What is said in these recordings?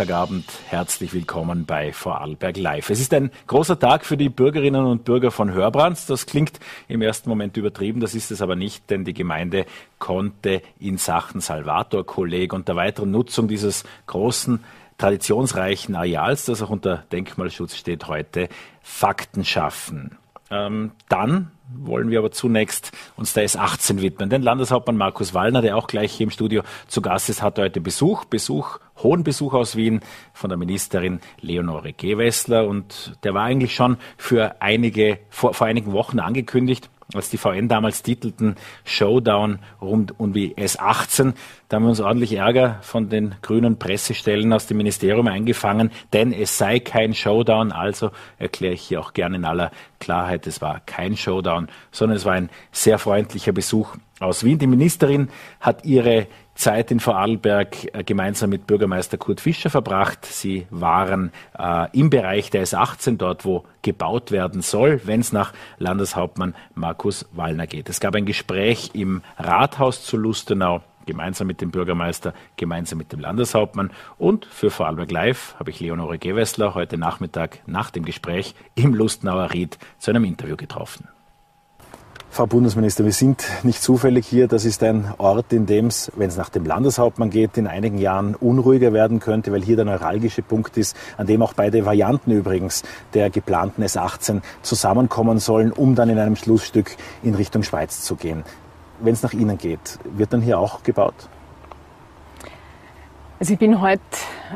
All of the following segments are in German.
Montagabend. Herzlich willkommen bei Vorarlberg Live. Es ist ein großer Tag für die Bürgerinnen und Bürger von Hörbrands. Das klingt im ersten Moment übertrieben, das ist es aber nicht, denn die Gemeinde konnte in Sachen Salvator-Kolleg und der weiteren Nutzung dieses großen traditionsreichen Areals, das auch unter Denkmalschutz steht, heute Fakten schaffen. Ähm, dann wollen wir aber zunächst uns der S18 widmen. Denn Landeshauptmann Markus Wallner, der auch gleich hier im Studio zu Gast ist, hat heute Besuch, Besuch, hohen Besuch aus Wien von der Ministerin Leonore Gewessler. Und der war eigentlich schon für einige, vor, vor einigen Wochen angekündigt als die VN damals titelten Showdown rund um die S18. Da haben wir uns ordentlich Ärger von den grünen Pressestellen aus dem Ministerium eingefangen, denn es sei kein Showdown. Also erkläre ich hier auch gerne in aller Klarheit, es war kein Showdown, sondern es war ein sehr freundlicher Besuch aus Wien. Die Ministerin hat ihre Zeit in Vorarlberg äh, gemeinsam mit Bürgermeister Kurt Fischer verbracht. Sie waren äh, im Bereich der S18, dort wo gebaut werden soll, wenn es nach Landeshauptmann Markus Wallner geht. Es gab ein Gespräch im Rathaus zu Lustenau gemeinsam mit dem Bürgermeister, gemeinsam mit dem Landeshauptmann. Und für Vorarlberg Live habe ich Leonore Gewessler heute Nachmittag nach dem Gespräch im Lustenauer Ried zu einem Interview getroffen. Frau Bundesminister, wir sind nicht zufällig hier. Das ist ein Ort, in dem es, wenn es nach dem Landeshauptmann geht, in einigen Jahren unruhiger werden könnte, weil hier der neuralgische Punkt ist, an dem auch beide Varianten übrigens der geplanten S18 zusammenkommen sollen, um dann in einem Schlussstück in Richtung Schweiz zu gehen. Wenn es nach Ihnen geht, wird dann hier auch gebaut? Also ich bin heute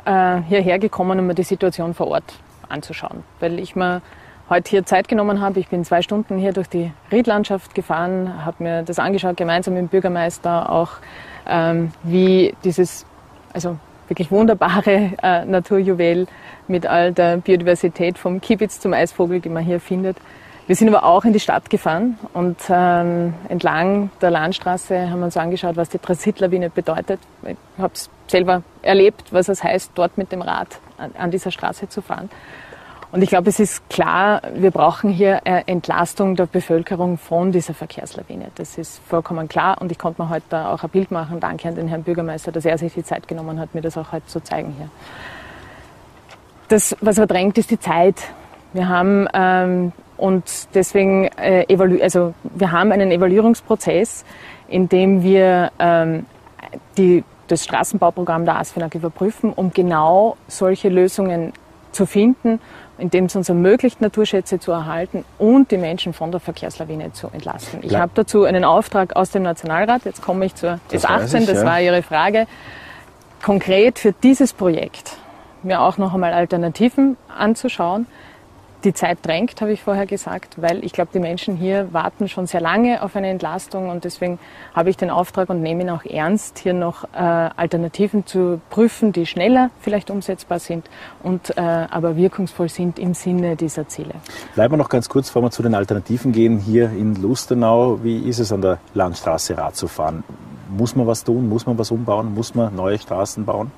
äh, hierher gekommen, um mir die Situation vor Ort anzuschauen, weil ich mir heute hier Zeit genommen habe. Ich bin zwei Stunden hier durch die Riedlandschaft gefahren, habe mir das angeschaut, gemeinsam mit dem Bürgermeister auch, ähm, wie dieses, also wirklich wunderbare äh, Naturjuwel mit all der Biodiversität vom Kiebitz zum Eisvogel, die man hier findet. Wir sind aber auch in die Stadt gefahren und ähm, entlang der Landstraße haben wir uns angeschaut, was die Transitlawine bedeutet. Ich habe es selber erlebt, was es heißt, dort mit dem Rad an, an dieser Straße zu fahren. Und ich glaube, es ist klar, wir brauchen hier Entlastung der Bevölkerung von dieser Verkehrslawine. Das ist vollkommen klar. Und ich konnte mir heute auch ein Bild machen. Danke an den Herrn Bürgermeister, dass er sich die Zeit genommen hat, mir das auch heute zu zeigen hier. Das, was er drängt, ist die Zeit. Wir haben ähm, und deswegen äh, evalu also wir haben einen Evaluierungsprozess, in dem wir ähm, die, das Straßenbauprogramm der ASFINAG überprüfen, um genau solche Lösungen zu finden indem es uns ermöglicht, Naturschätze zu erhalten und die Menschen von der Verkehrslawine zu entlasten. Ich habe dazu einen Auftrag aus dem Nationalrat. Jetzt komme ich zur das S18, ich, das ja. war Ihre Frage. Konkret für dieses Projekt mir auch noch einmal Alternativen anzuschauen die Zeit drängt, habe ich vorher gesagt, weil ich glaube, die Menschen hier warten schon sehr lange auf eine Entlastung und deswegen habe ich den Auftrag und nehme ihn auch ernst, hier noch äh, Alternativen zu prüfen, die schneller vielleicht umsetzbar sind und äh, aber wirkungsvoll sind im Sinne dieser Ziele. Bleiben wir noch ganz kurz, bevor wir zu den Alternativen gehen, hier in Lustenau. Wie ist es an der Landstraße Rad zu fahren? Muss man was tun? Muss man was umbauen? Muss man neue Straßen bauen?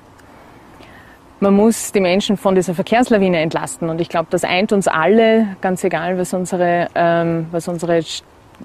Man muss die Menschen von dieser Verkehrslawine entlasten. Und ich glaube, das eint uns alle, ganz egal, was unsere, ähm, was unsere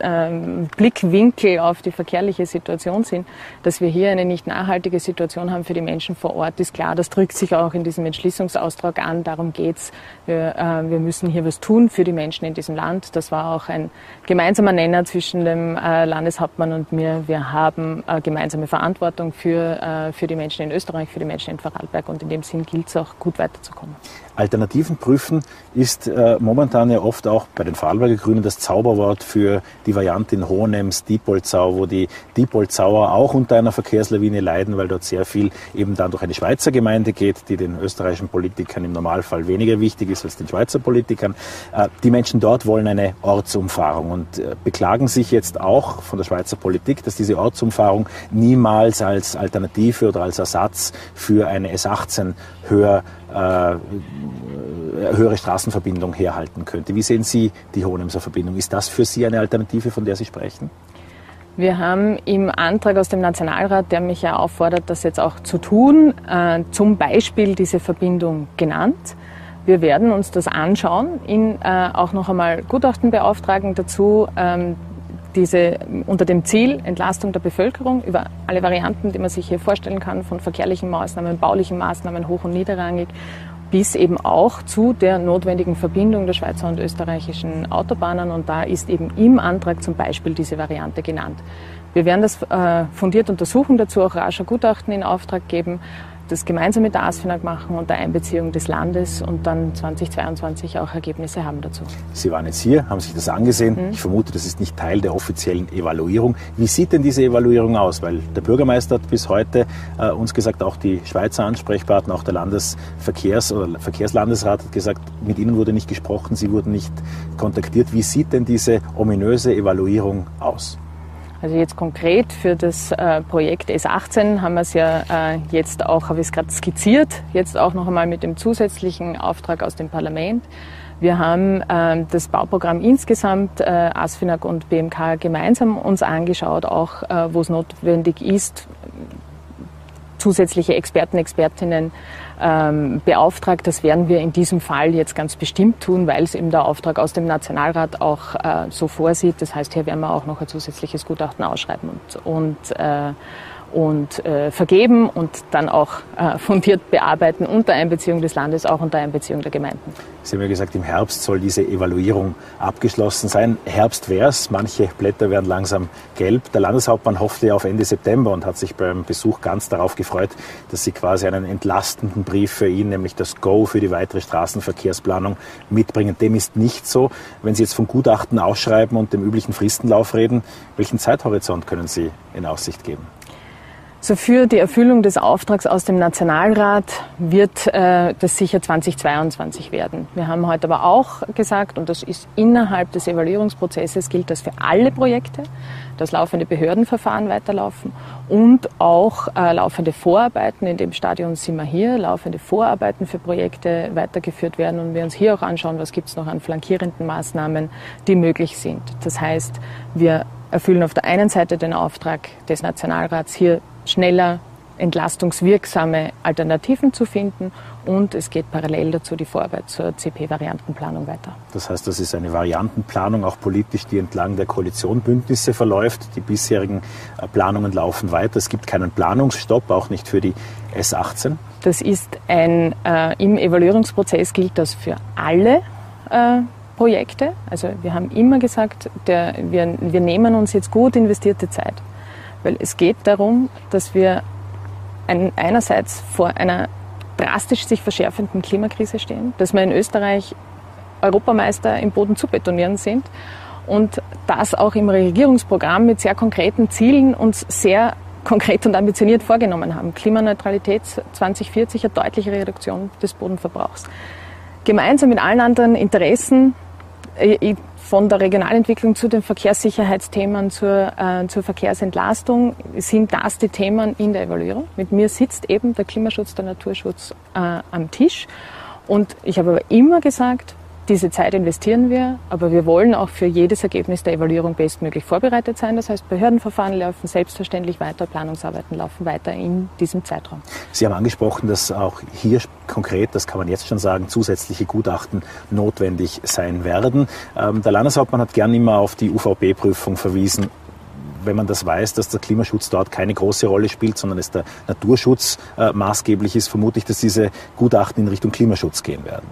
ähm, Blickwinkel auf die verkehrliche Situation sind, dass wir hier eine nicht nachhaltige Situation haben für die Menschen vor Ort, ist klar. Das drückt sich auch in diesem Entschließungsaustrag an. Darum geht's. Wir, äh, wir müssen hier was tun für die Menschen in diesem Land. Das war auch ein gemeinsamer Nenner zwischen dem äh, Landeshauptmann und mir. Wir haben äh, gemeinsame Verantwortung für, äh, für die Menschen in Österreich, für die Menschen in Vorarlberg und in dem Sinn gilt es auch gut weiterzukommen. Alternativen prüfen ist äh, momentan ja oft auch bei den Vorarlberger Grünen das Zauberwort für die Variante in Hohenems, Diepolzau, wo die Diepolzauer auch unter einer Verkehrslawine leiden, weil dort sehr viel eben dann durch eine Schweizer Gemeinde geht, die den österreichischen Politikern im Normalfall weniger wichtig ist als den Schweizer Politikern. Äh, die Menschen dort wollen eine Ortsumfahrung und äh, beklagen sich jetzt auch von der Schweizer Politik, dass diese Ortsumfahrung niemals als Alternative oder als Ersatz für eine S18 höher höhere Straßenverbindung herhalten könnte. Wie sehen Sie die Hohenemser Verbindung? Ist das für Sie eine Alternative, von der Sie sprechen? Wir haben im Antrag aus dem Nationalrat, der mich ja auffordert, das jetzt auch zu tun, äh, zum Beispiel diese Verbindung genannt. Wir werden uns das anschauen, ihn äh, auch noch einmal Gutachten beauftragen dazu. Ähm, diese unter dem Ziel Entlastung der Bevölkerung über alle Varianten, die man sich hier vorstellen kann, von verkehrlichen Maßnahmen, baulichen Maßnahmen hoch und niederrangig bis eben auch zu der notwendigen Verbindung der Schweizer und österreichischen Autobahnen. Und da ist eben im Antrag zum Beispiel diese Variante genannt. Wir werden das äh, fundiert untersuchen, dazu auch rascher Gutachten in Auftrag geben das gemeinsam mit der ASFINAG machen unter Einbeziehung des Landes und dann 2022 auch Ergebnisse haben dazu. Sie waren jetzt hier, haben sich das angesehen. Mhm. Ich vermute, das ist nicht Teil der offiziellen Evaluierung. Wie sieht denn diese Evaluierung aus? Weil der Bürgermeister hat bis heute äh, uns gesagt, auch die Schweizer Ansprechpartner, auch der Landesverkehrs- oder Verkehrslandesrat hat gesagt, mit Ihnen wurde nicht gesprochen, Sie wurden nicht kontaktiert. Wie sieht denn diese ominöse Evaluierung aus? Also jetzt konkret für das äh, Projekt S18 haben wir es ja äh, jetzt auch, habe ich es gerade skizziert, jetzt auch noch einmal mit dem zusätzlichen Auftrag aus dem Parlament. Wir haben äh, das Bauprogramm insgesamt, äh, ASFINAG und BMK gemeinsam uns angeschaut, auch wo es notwendig ist, zusätzliche Experten, Expertinnen ähm, beauftragt. Das werden wir in diesem Fall jetzt ganz bestimmt tun, weil es eben der Auftrag aus dem Nationalrat auch äh, so vorsieht. Das heißt, hier werden wir auch noch ein zusätzliches Gutachten ausschreiben und, und äh, und äh, vergeben und dann auch äh, fundiert bearbeiten unter Einbeziehung des Landes, auch unter Einbeziehung der Gemeinden. Sie haben ja gesagt, im Herbst soll diese Evaluierung abgeschlossen sein. Herbst wäre es, manche Blätter werden langsam gelb. Der Landeshauptmann hoffte ja auf Ende September und hat sich beim Besuch ganz darauf gefreut, dass Sie quasi einen entlastenden Brief für ihn, nämlich das Go für die weitere Straßenverkehrsplanung mitbringen. Dem ist nicht so. Wenn Sie jetzt vom Gutachten ausschreiben und dem üblichen Fristenlauf reden, welchen Zeithorizont können Sie in Aussicht geben? So für die Erfüllung des Auftrags aus dem Nationalrat wird äh, das sicher 2022 werden. Wir haben heute aber auch gesagt, und das ist innerhalb des Evaluierungsprozesses, gilt das für alle Projekte, dass laufende Behördenverfahren weiterlaufen und auch äh, laufende Vorarbeiten, in dem Stadion sind wir hier, laufende Vorarbeiten für Projekte weitergeführt werden und wir uns hier auch anschauen, was gibt es noch an flankierenden Maßnahmen, die möglich sind. Das heißt, wir erfüllen auf der einen Seite den Auftrag des Nationalrats, hier schneller entlastungswirksame Alternativen zu finden und es geht parallel dazu die Vorarbeit zur CP-Variantenplanung weiter. Das heißt, das ist eine Variantenplanung auch politisch, die entlang der Koalitionbündnisse verläuft. Die bisherigen äh, Planungen laufen weiter. Es gibt keinen Planungsstopp, auch nicht für die S18. Das ist ein, äh, im Evaluierungsprozess gilt das für alle äh, Projekte. Also wir haben immer gesagt, der, wir, wir nehmen uns jetzt gut investierte Zeit. Weil es geht darum, dass wir ein, einerseits vor einer drastisch sich verschärfenden Klimakrise stehen, dass wir in Österreich Europameister im Boden zu betonieren sind und das auch im Regierungsprogramm mit sehr konkreten Zielen uns sehr konkret und ambitioniert vorgenommen haben. Klimaneutralität 2040, eine deutliche Reduktion des Bodenverbrauchs. Gemeinsam mit allen anderen Interessen äh, von der Regionalentwicklung zu den Verkehrssicherheitsthemen zur, äh, zur Verkehrsentlastung sind das die Themen in der Evaluierung. Mit mir sitzt eben der Klimaschutz, der Naturschutz äh, am Tisch. Und ich habe aber immer gesagt, diese Zeit investieren wir, aber wir wollen auch für jedes Ergebnis der Evaluierung bestmöglich vorbereitet sein. Das heißt, Behördenverfahren laufen selbstverständlich weiter, Planungsarbeiten laufen weiter in diesem Zeitraum. Sie haben angesprochen, dass auch hier konkret, das kann man jetzt schon sagen, zusätzliche Gutachten notwendig sein werden. Ähm, der Landeshauptmann hat gern immer auf die UVP-Prüfung verwiesen wenn man das weiß, dass der Klimaschutz dort keine große Rolle spielt, sondern es der Naturschutz äh, maßgeblich ist, vermute ich, dass diese Gutachten in Richtung Klimaschutz gehen werden.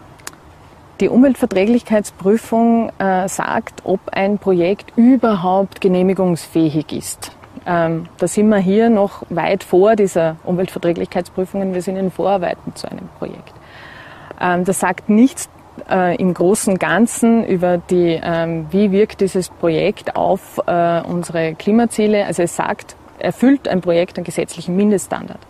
Die Umweltverträglichkeitsprüfung äh, sagt, ob ein Projekt überhaupt genehmigungsfähig ist. Ähm, da sind wir hier noch weit vor dieser Umweltverträglichkeitsprüfungen. Wir sind in Vorarbeiten zu einem Projekt. Ähm, das sagt nichts äh, im großen Ganzen über die, ähm, wie wirkt dieses Projekt auf äh, unsere Klimaziele. Also es sagt, erfüllt ein Projekt einen gesetzlichen Mindeststandard.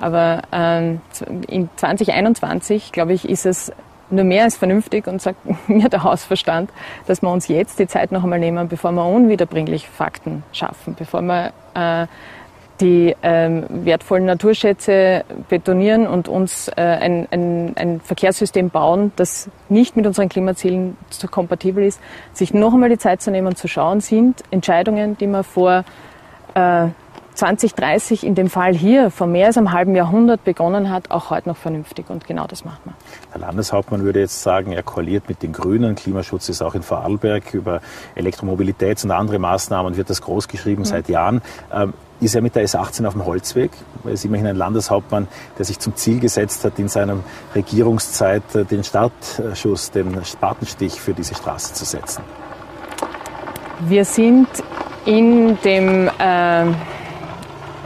Aber ähm, in 2021, glaube ich, ist es nur mehr als vernünftig und sagt mir der Hausverstand, dass wir uns jetzt die Zeit noch einmal nehmen, bevor wir unwiederbringlich Fakten schaffen, bevor wir äh, die ähm, wertvollen Naturschätze betonieren und uns äh, ein, ein, ein Verkehrssystem bauen, das nicht mit unseren Klimazielen so kompatibel ist, sich noch einmal die Zeit zu nehmen zu schauen, sind Entscheidungen, die wir vor äh, 2030 in dem Fall hier vor mehr als einem halben Jahrhundert begonnen hat, auch heute noch vernünftig. Und genau das macht man. Der Landeshauptmann würde jetzt sagen, er koaliert mit den Grünen. Klimaschutz ist auch in Vorarlberg über Elektromobilität und andere Maßnahmen wird das großgeschrieben mhm. seit Jahren. Ähm, ist er mit der S18 auf dem Holzweg. Er ist immerhin ein Landeshauptmann, der sich zum Ziel gesetzt hat, in seiner Regierungszeit äh, den Startschuss, den Spatenstich für diese Straße zu setzen. Wir sind in dem äh,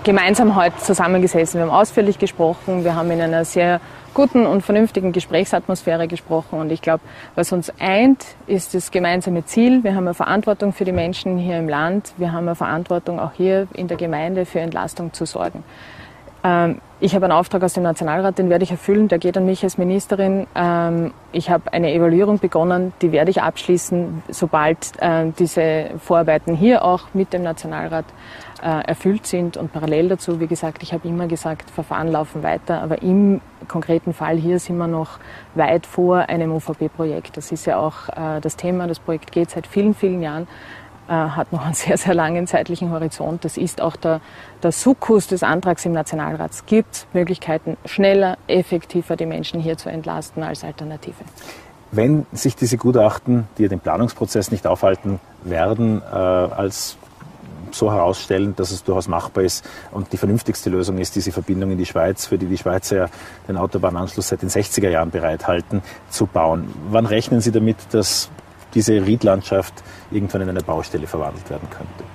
gemeinsam heute zusammengesessen. Wir haben ausführlich gesprochen. Wir haben in einer sehr guten und vernünftigen Gesprächsatmosphäre gesprochen. Und ich glaube, was uns eint, ist das gemeinsame Ziel. Wir haben eine Verantwortung für die Menschen hier im Land. Wir haben eine Verantwortung auch hier in der Gemeinde für Entlastung zu sorgen. Ähm, ich habe einen Auftrag aus dem Nationalrat, den werde ich erfüllen. Der geht an mich als Ministerin. Ähm, ich habe eine Evaluierung begonnen, die werde ich abschließen, sobald äh, diese Vorarbeiten hier auch mit dem Nationalrat erfüllt sind. Und parallel dazu, wie gesagt, ich habe immer gesagt, Verfahren laufen weiter, aber im konkreten Fall hier sind wir noch weit vor einem UVP-Projekt. Das ist ja auch äh, das Thema. Das Projekt geht seit vielen, vielen Jahren äh, hat noch einen sehr, sehr langen zeitlichen Horizont. Das ist auch der, der Sukkus des Antrags im Nationalrat. Es gibt Möglichkeiten, schneller, effektiver die Menschen hier zu entlasten als Alternative. Wenn sich diese Gutachten, die den Planungsprozess nicht aufhalten werden, äh, als so herausstellen, dass es durchaus machbar ist und die vernünftigste Lösung ist, diese Verbindung in die Schweiz, für die die Schweizer ja den Autobahnanschluss seit den 60er Jahren bereithalten, zu bauen. Wann rechnen Sie damit, dass diese Riedlandschaft irgendwann in eine Baustelle verwandelt werden könnte?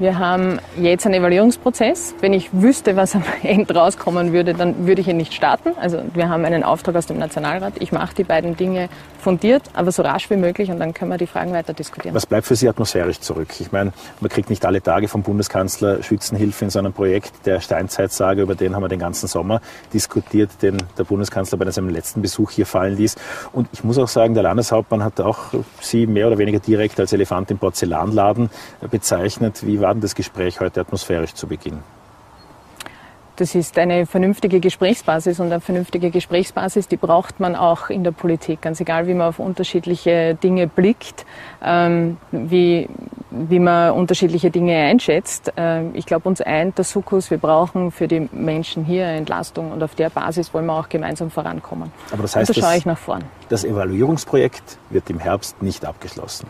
Wir haben jetzt einen Evaluierungsprozess. Wenn ich wüsste, was am Ende rauskommen würde, dann würde ich ihn nicht starten. Also wir haben einen Auftrag aus dem Nationalrat. Ich mache die beiden Dinge fundiert, aber so rasch wie möglich und dann können wir die Fragen weiter diskutieren. Was bleibt für Sie atmosphärisch zurück? Ich meine, man kriegt nicht alle Tage vom Bundeskanzler Schützenhilfe in so einem Projekt. Der Steinzeitsage, über den haben wir den ganzen Sommer diskutiert, den der Bundeskanzler bei seinem letzten Besuch hier fallen ließ. Und ich muss auch sagen, der Landeshauptmann hat auch Sie mehr oder weniger direkt als Elefant im Porzellanladen bezeichnet. Wie war denn das Gespräch heute atmosphärisch zu Beginn? Das ist eine vernünftige Gesprächsbasis und eine vernünftige Gesprächsbasis, die braucht man auch in der Politik. Ganz egal, wie man auf unterschiedliche Dinge blickt, ähm, wie, wie man unterschiedliche Dinge einschätzt. Ähm, ich glaube, uns eint der Sukkus, wir brauchen für die Menschen hier Entlastung und auf der Basis wollen wir auch gemeinsam vorankommen. Aber das heißt, und da schaue ich nach vorn. Das Evaluierungsprojekt wird im Herbst nicht abgeschlossen.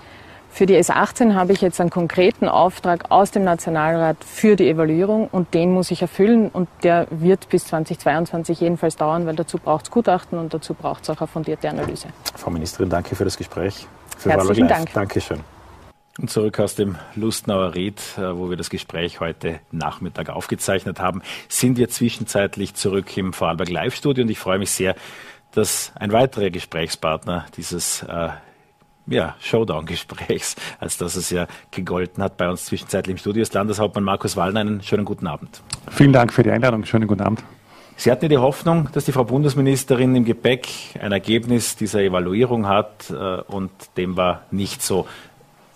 Für die S18 habe ich jetzt einen konkreten Auftrag aus dem Nationalrat für die Evaluierung und den muss ich erfüllen und der wird bis 2022 jedenfalls dauern, weil dazu braucht es Gutachten und dazu braucht es auch eine fundierte Analyse. Frau Ministerin, danke für das Gespräch. Für Herzlichen Dank. Dankeschön. Und zurück aus dem Lustnauer Ried, äh, wo wir das Gespräch heute Nachmittag aufgezeichnet haben, sind wir zwischenzeitlich zurück im Vorarlberg Live-Studio und ich freue mich sehr, dass ein weiterer Gesprächspartner dieses äh, ja, Showdown-Gesprächs, als dass es ja gegolten hat bei uns zwischenzeitlich im Studio ist Landeshauptmann Markus Wallner. Einen schönen guten Abend. Vielen Dank für die Einladung. Schönen guten Abend. Sie hatten ja die Hoffnung, dass die Frau Bundesministerin im Gepäck ein Ergebnis dieser Evaluierung hat äh, und dem war nicht so.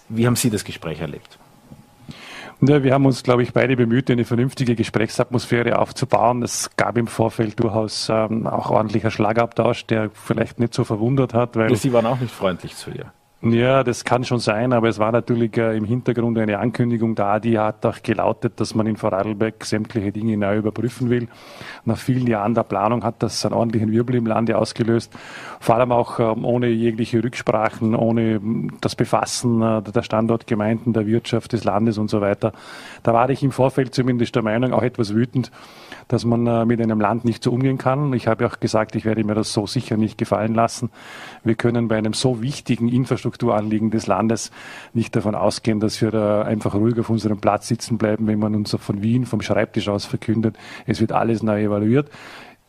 Wie haben Sie das Gespräch erlebt? Ja, wir haben uns, glaube ich, beide bemüht, eine vernünftige Gesprächsatmosphäre aufzubauen. Es gab im Vorfeld durchaus ähm, auch ordentlicher Schlagabtausch, der vielleicht nicht so verwundert hat. Weil Sie waren auch nicht freundlich zu ihr. Ja, das kann schon sein, aber es war natürlich äh, im Hintergrund eine Ankündigung da, die hat auch gelautet, dass man in Vorarlberg sämtliche Dinge neu überprüfen will. Nach vielen Jahren der Planung hat das einen ordentlichen Wirbel im Lande ausgelöst, vor allem auch ähm, ohne jegliche Rücksprachen, ohne ähm, das Befassen äh, der Standortgemeinden, der Wirtschaft des Landes und so weiter. Da war ich im Vorfeld zumindest der Meinung, auch etwas wütend, dass man äh, mit einem Land nicht so umgehen kann. Ich habe auch gesagt, ich werde mir das so sicher nicht gefallen lassen. Wir können bei einem so wichtigen Infrastrukturanliegen des Landes nicht davon ausgehen, dass wir da einfach ruhig auf unserem Platz sitzen bleiben, wenn man uns von Wien vom Schreibtisch aus verkündet, es wird alles neu evaluiert.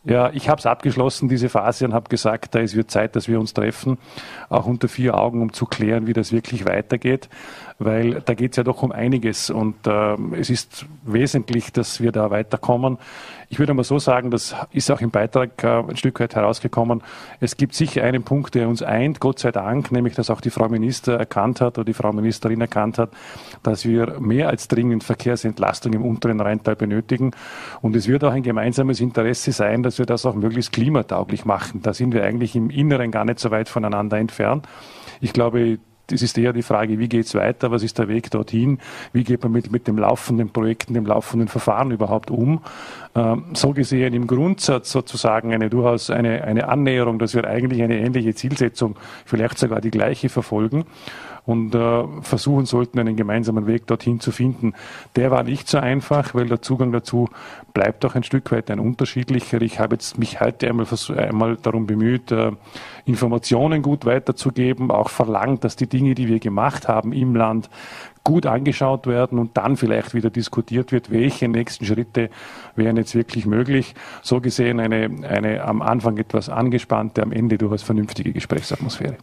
Ja, ich habe es abgeschlossen, diese Phase, und habe gesagt, da es wird Zeit, dass wir uns treffen, auch unter vier Augen, um zu klären, wie das wirklich weitergeht weil da geht es ja doch um einiges und äh, es ist wesentlich, dass wir da weiterkommen. Ich würde mal so sagen, das ist auch im Beitrag äh, ein Stück weit herausgekommen. Es gibt sicher einen Punkt, der uns eint, Gott sei Dank, nämlich dass auch die Frau Minister erkannt hat oder die Frau Ministerin erkannt hat, dass wir mehr als dringend Verkehrsentlastung im unteren Rheintal benötigen. Und es wird auch ein gemeinsames Interesse sein, dass wir das auch möglichst klimatauglich machen. Da sind wir eigentlich im Inneren gar nicht so weit voneinander entfernt. Ich glaube, es ist eher die Frage, wie geht es weiter, was ist der Weg dorthin, wie geht man mit, mit dem laufenden Projekten, dem laufenden Verfahren überhaupt um. Ähm, so gesehen im Grundsatz sozusagen eine durchaus eine, eine Annäherung, dass wir eigentlich eine ähnliche Zielsetzung, vielleicht sogar die gleiche verfolgen und äh, versuchen sollten, einen gemeinsamen Weg dorthin zu finden. Der war nicht so einfach, weil der Zugang dazu bleibt auch ein Stück weit ein unterschiedlicher. Ich habe jetzt mich heute einmal, einmal darum bemüht, äh, Informationen gut weiterzugeben, auch verlangt, dass die Dinge, die wir gemacht haben im Land, gut angeschaut werden und dann vielleicht wieder diskutiert wird, welche nächsten Schritte wären jetzt wirklich möglich. So gesehen eine, eine am Anfang etwas angespannte, am Ende durchaus vernünftige Gesprächsatmosphäre.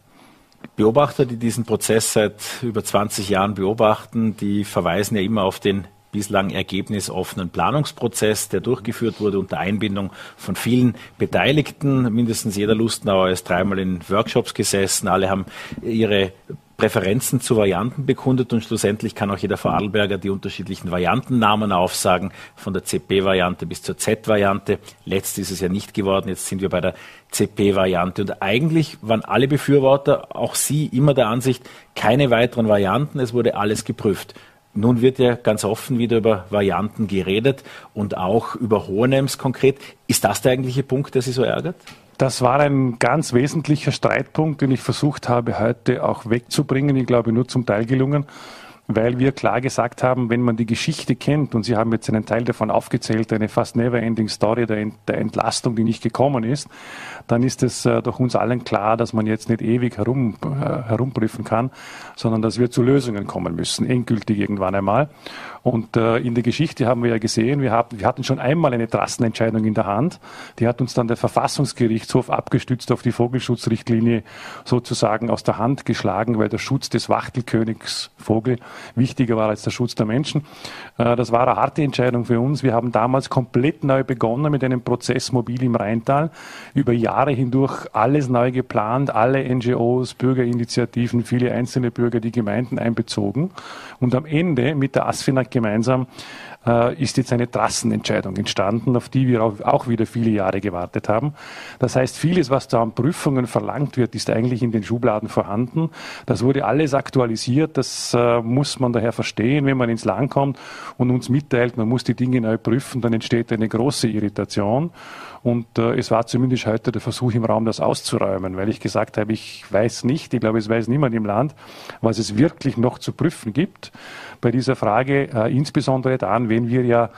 Beobachter, die diesen Prozess seit über 20 Jahren beobachten, die verweisen ja immer auf den bislang ergebnisoffenen Planungsprozess, der durchgeführt wurde unter Einbindung von vielen Beteiligten. Mindestens jeder Lustenauer ist dreimal in Workshops gesessen. Alle haben ihre Präferenzen zu Varianten bekundet und schlussendlich kann auch jeder Vorarlberger die unterschiedlichen Variantennamen aufsagen, von der CP-Variante bis zur Z-Variante. Letzt ist es ja nicht geworden, jetzt sind wir bei der CP-Variante. Und eigentlich waren alle Befürworter, auch Sie, immer der Ansicht, keine weiteren Varianten, es wurde alles geprüft. Nun wird ja ganz offen wieder über Varianten geredet und auch über Hohenems konkret. Ist das der eigentliche Punkt, der Sie so ärgert? Das war ein ganz wesentlicher Streitpunkt, den ich versucht habe, heute auch wegzubringen. Ich glaube, nur zum Teil gelungen, weil wir klar gesagt haben, wenn man die Geschichte kennt, und Sie haben jetzt einen Teil davon aufgezählt, eine fast never-ending Story der, Entlastung, die nicht gekommen ist, dann ist es äh, doch uns allen klar, dass man jetzt nicht ewig herum, äh, herumprüfen kann, sondern dass wir zu Lösungen kommen müssen, endgültig irgendwann einmal. Und äh, in der Geschichte haben wir ja gesehen, wir, haben, wir hatten schon einmal eine Trassenentscheidung in der Hand. Die hat uns dann der Verfassungsgerichtshof abgestützt auf die Vogelschutzrichtlinie sozusagen aus der Hand geschlagen, weil der Schutz des Wachtelkönigs Vogel wichtiger war als der Schutz der Menschen. Äh, das war eine harte Entscheidung für uns. Wir haben damals komplett neu begonnen mit einem Prozess mobil im Rheintal. Über Jahre hindurch alles neu geplant, alle NGOs, Bürgerinitiativen, viele einzelne Bürger, die Gemeinden einbezogen. Und am Ende mit der ASFINAG gemeinsam äh, ist jetzt eine Trassenentscheidung entstanden, auf die wir auch, wieder viele Jahre gewartet haben. Das heißt, vieles, was da an Prüfungen verlangt wird, ist eigentlich in den Schubladen vorhanden. Das wurde alles aktualisiert. Das äh, muss man daher verstehen, wenn man ins Land kommt und uns mitteilt, man muss die Dinge neu prüfen, dann entsteht eine große Irritation. Und äh, es war zumindest heute der Versuch im Raum, das auszuräumen, weil ich gesagt habe, ich weiß nicht, ich glaube, es weiß niemand im Land, was es wirklich noch zu prüfen gibt bei dieser Frage, äh, insbesondere dann, wenn wir ja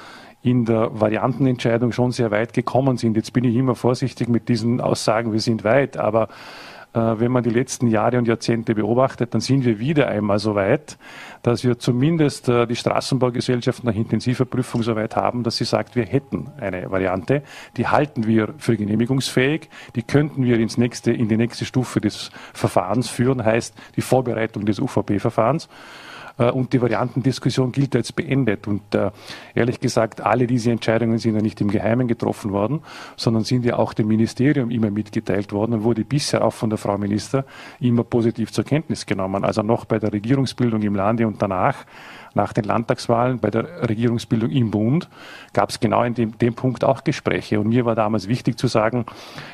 in der Variantenentscheidung schon sehr weit gekommen sind. Jetzt bin ich immer vorsichtig mit diesen Aussagen, wir sind weit, aber äh, wenn man die letzten Jahre und Jahrzehnte beobachtet, dann sind wir wieder einmal so weit, dass wir zumindest äh, die Straßenbaugesellschaft nach intensiver Prüfung so weit haben, dass sie sagt, wir hätten eine Variante, die halten wir für genehmigungsfähig, die könnten wir ins nächste, in die nächste Stufe des Verfahrens führen, heißt die Vorbereitung des UVP-Verfahrens. Äh, und die Variantendiskussion gilt als beendet. Und äh, ehrlich gesagt, alle diese Entscheidungen sind ja nicht im Geheimen getroffen worden, sondern sind ja auch dem Ministerium immer mitgeteilt worden und wurde bisher auch von der Frau Minister immer positiv zur Kenntnis genommen. Also noch bei der Regierungsbildung im Lande und danach nach den Landtagswahlen bei der Regierungsbildung im Bund gab es genau in dem, dem Punkt auch Gespräche. Und mir war damals wichtig zu sagen,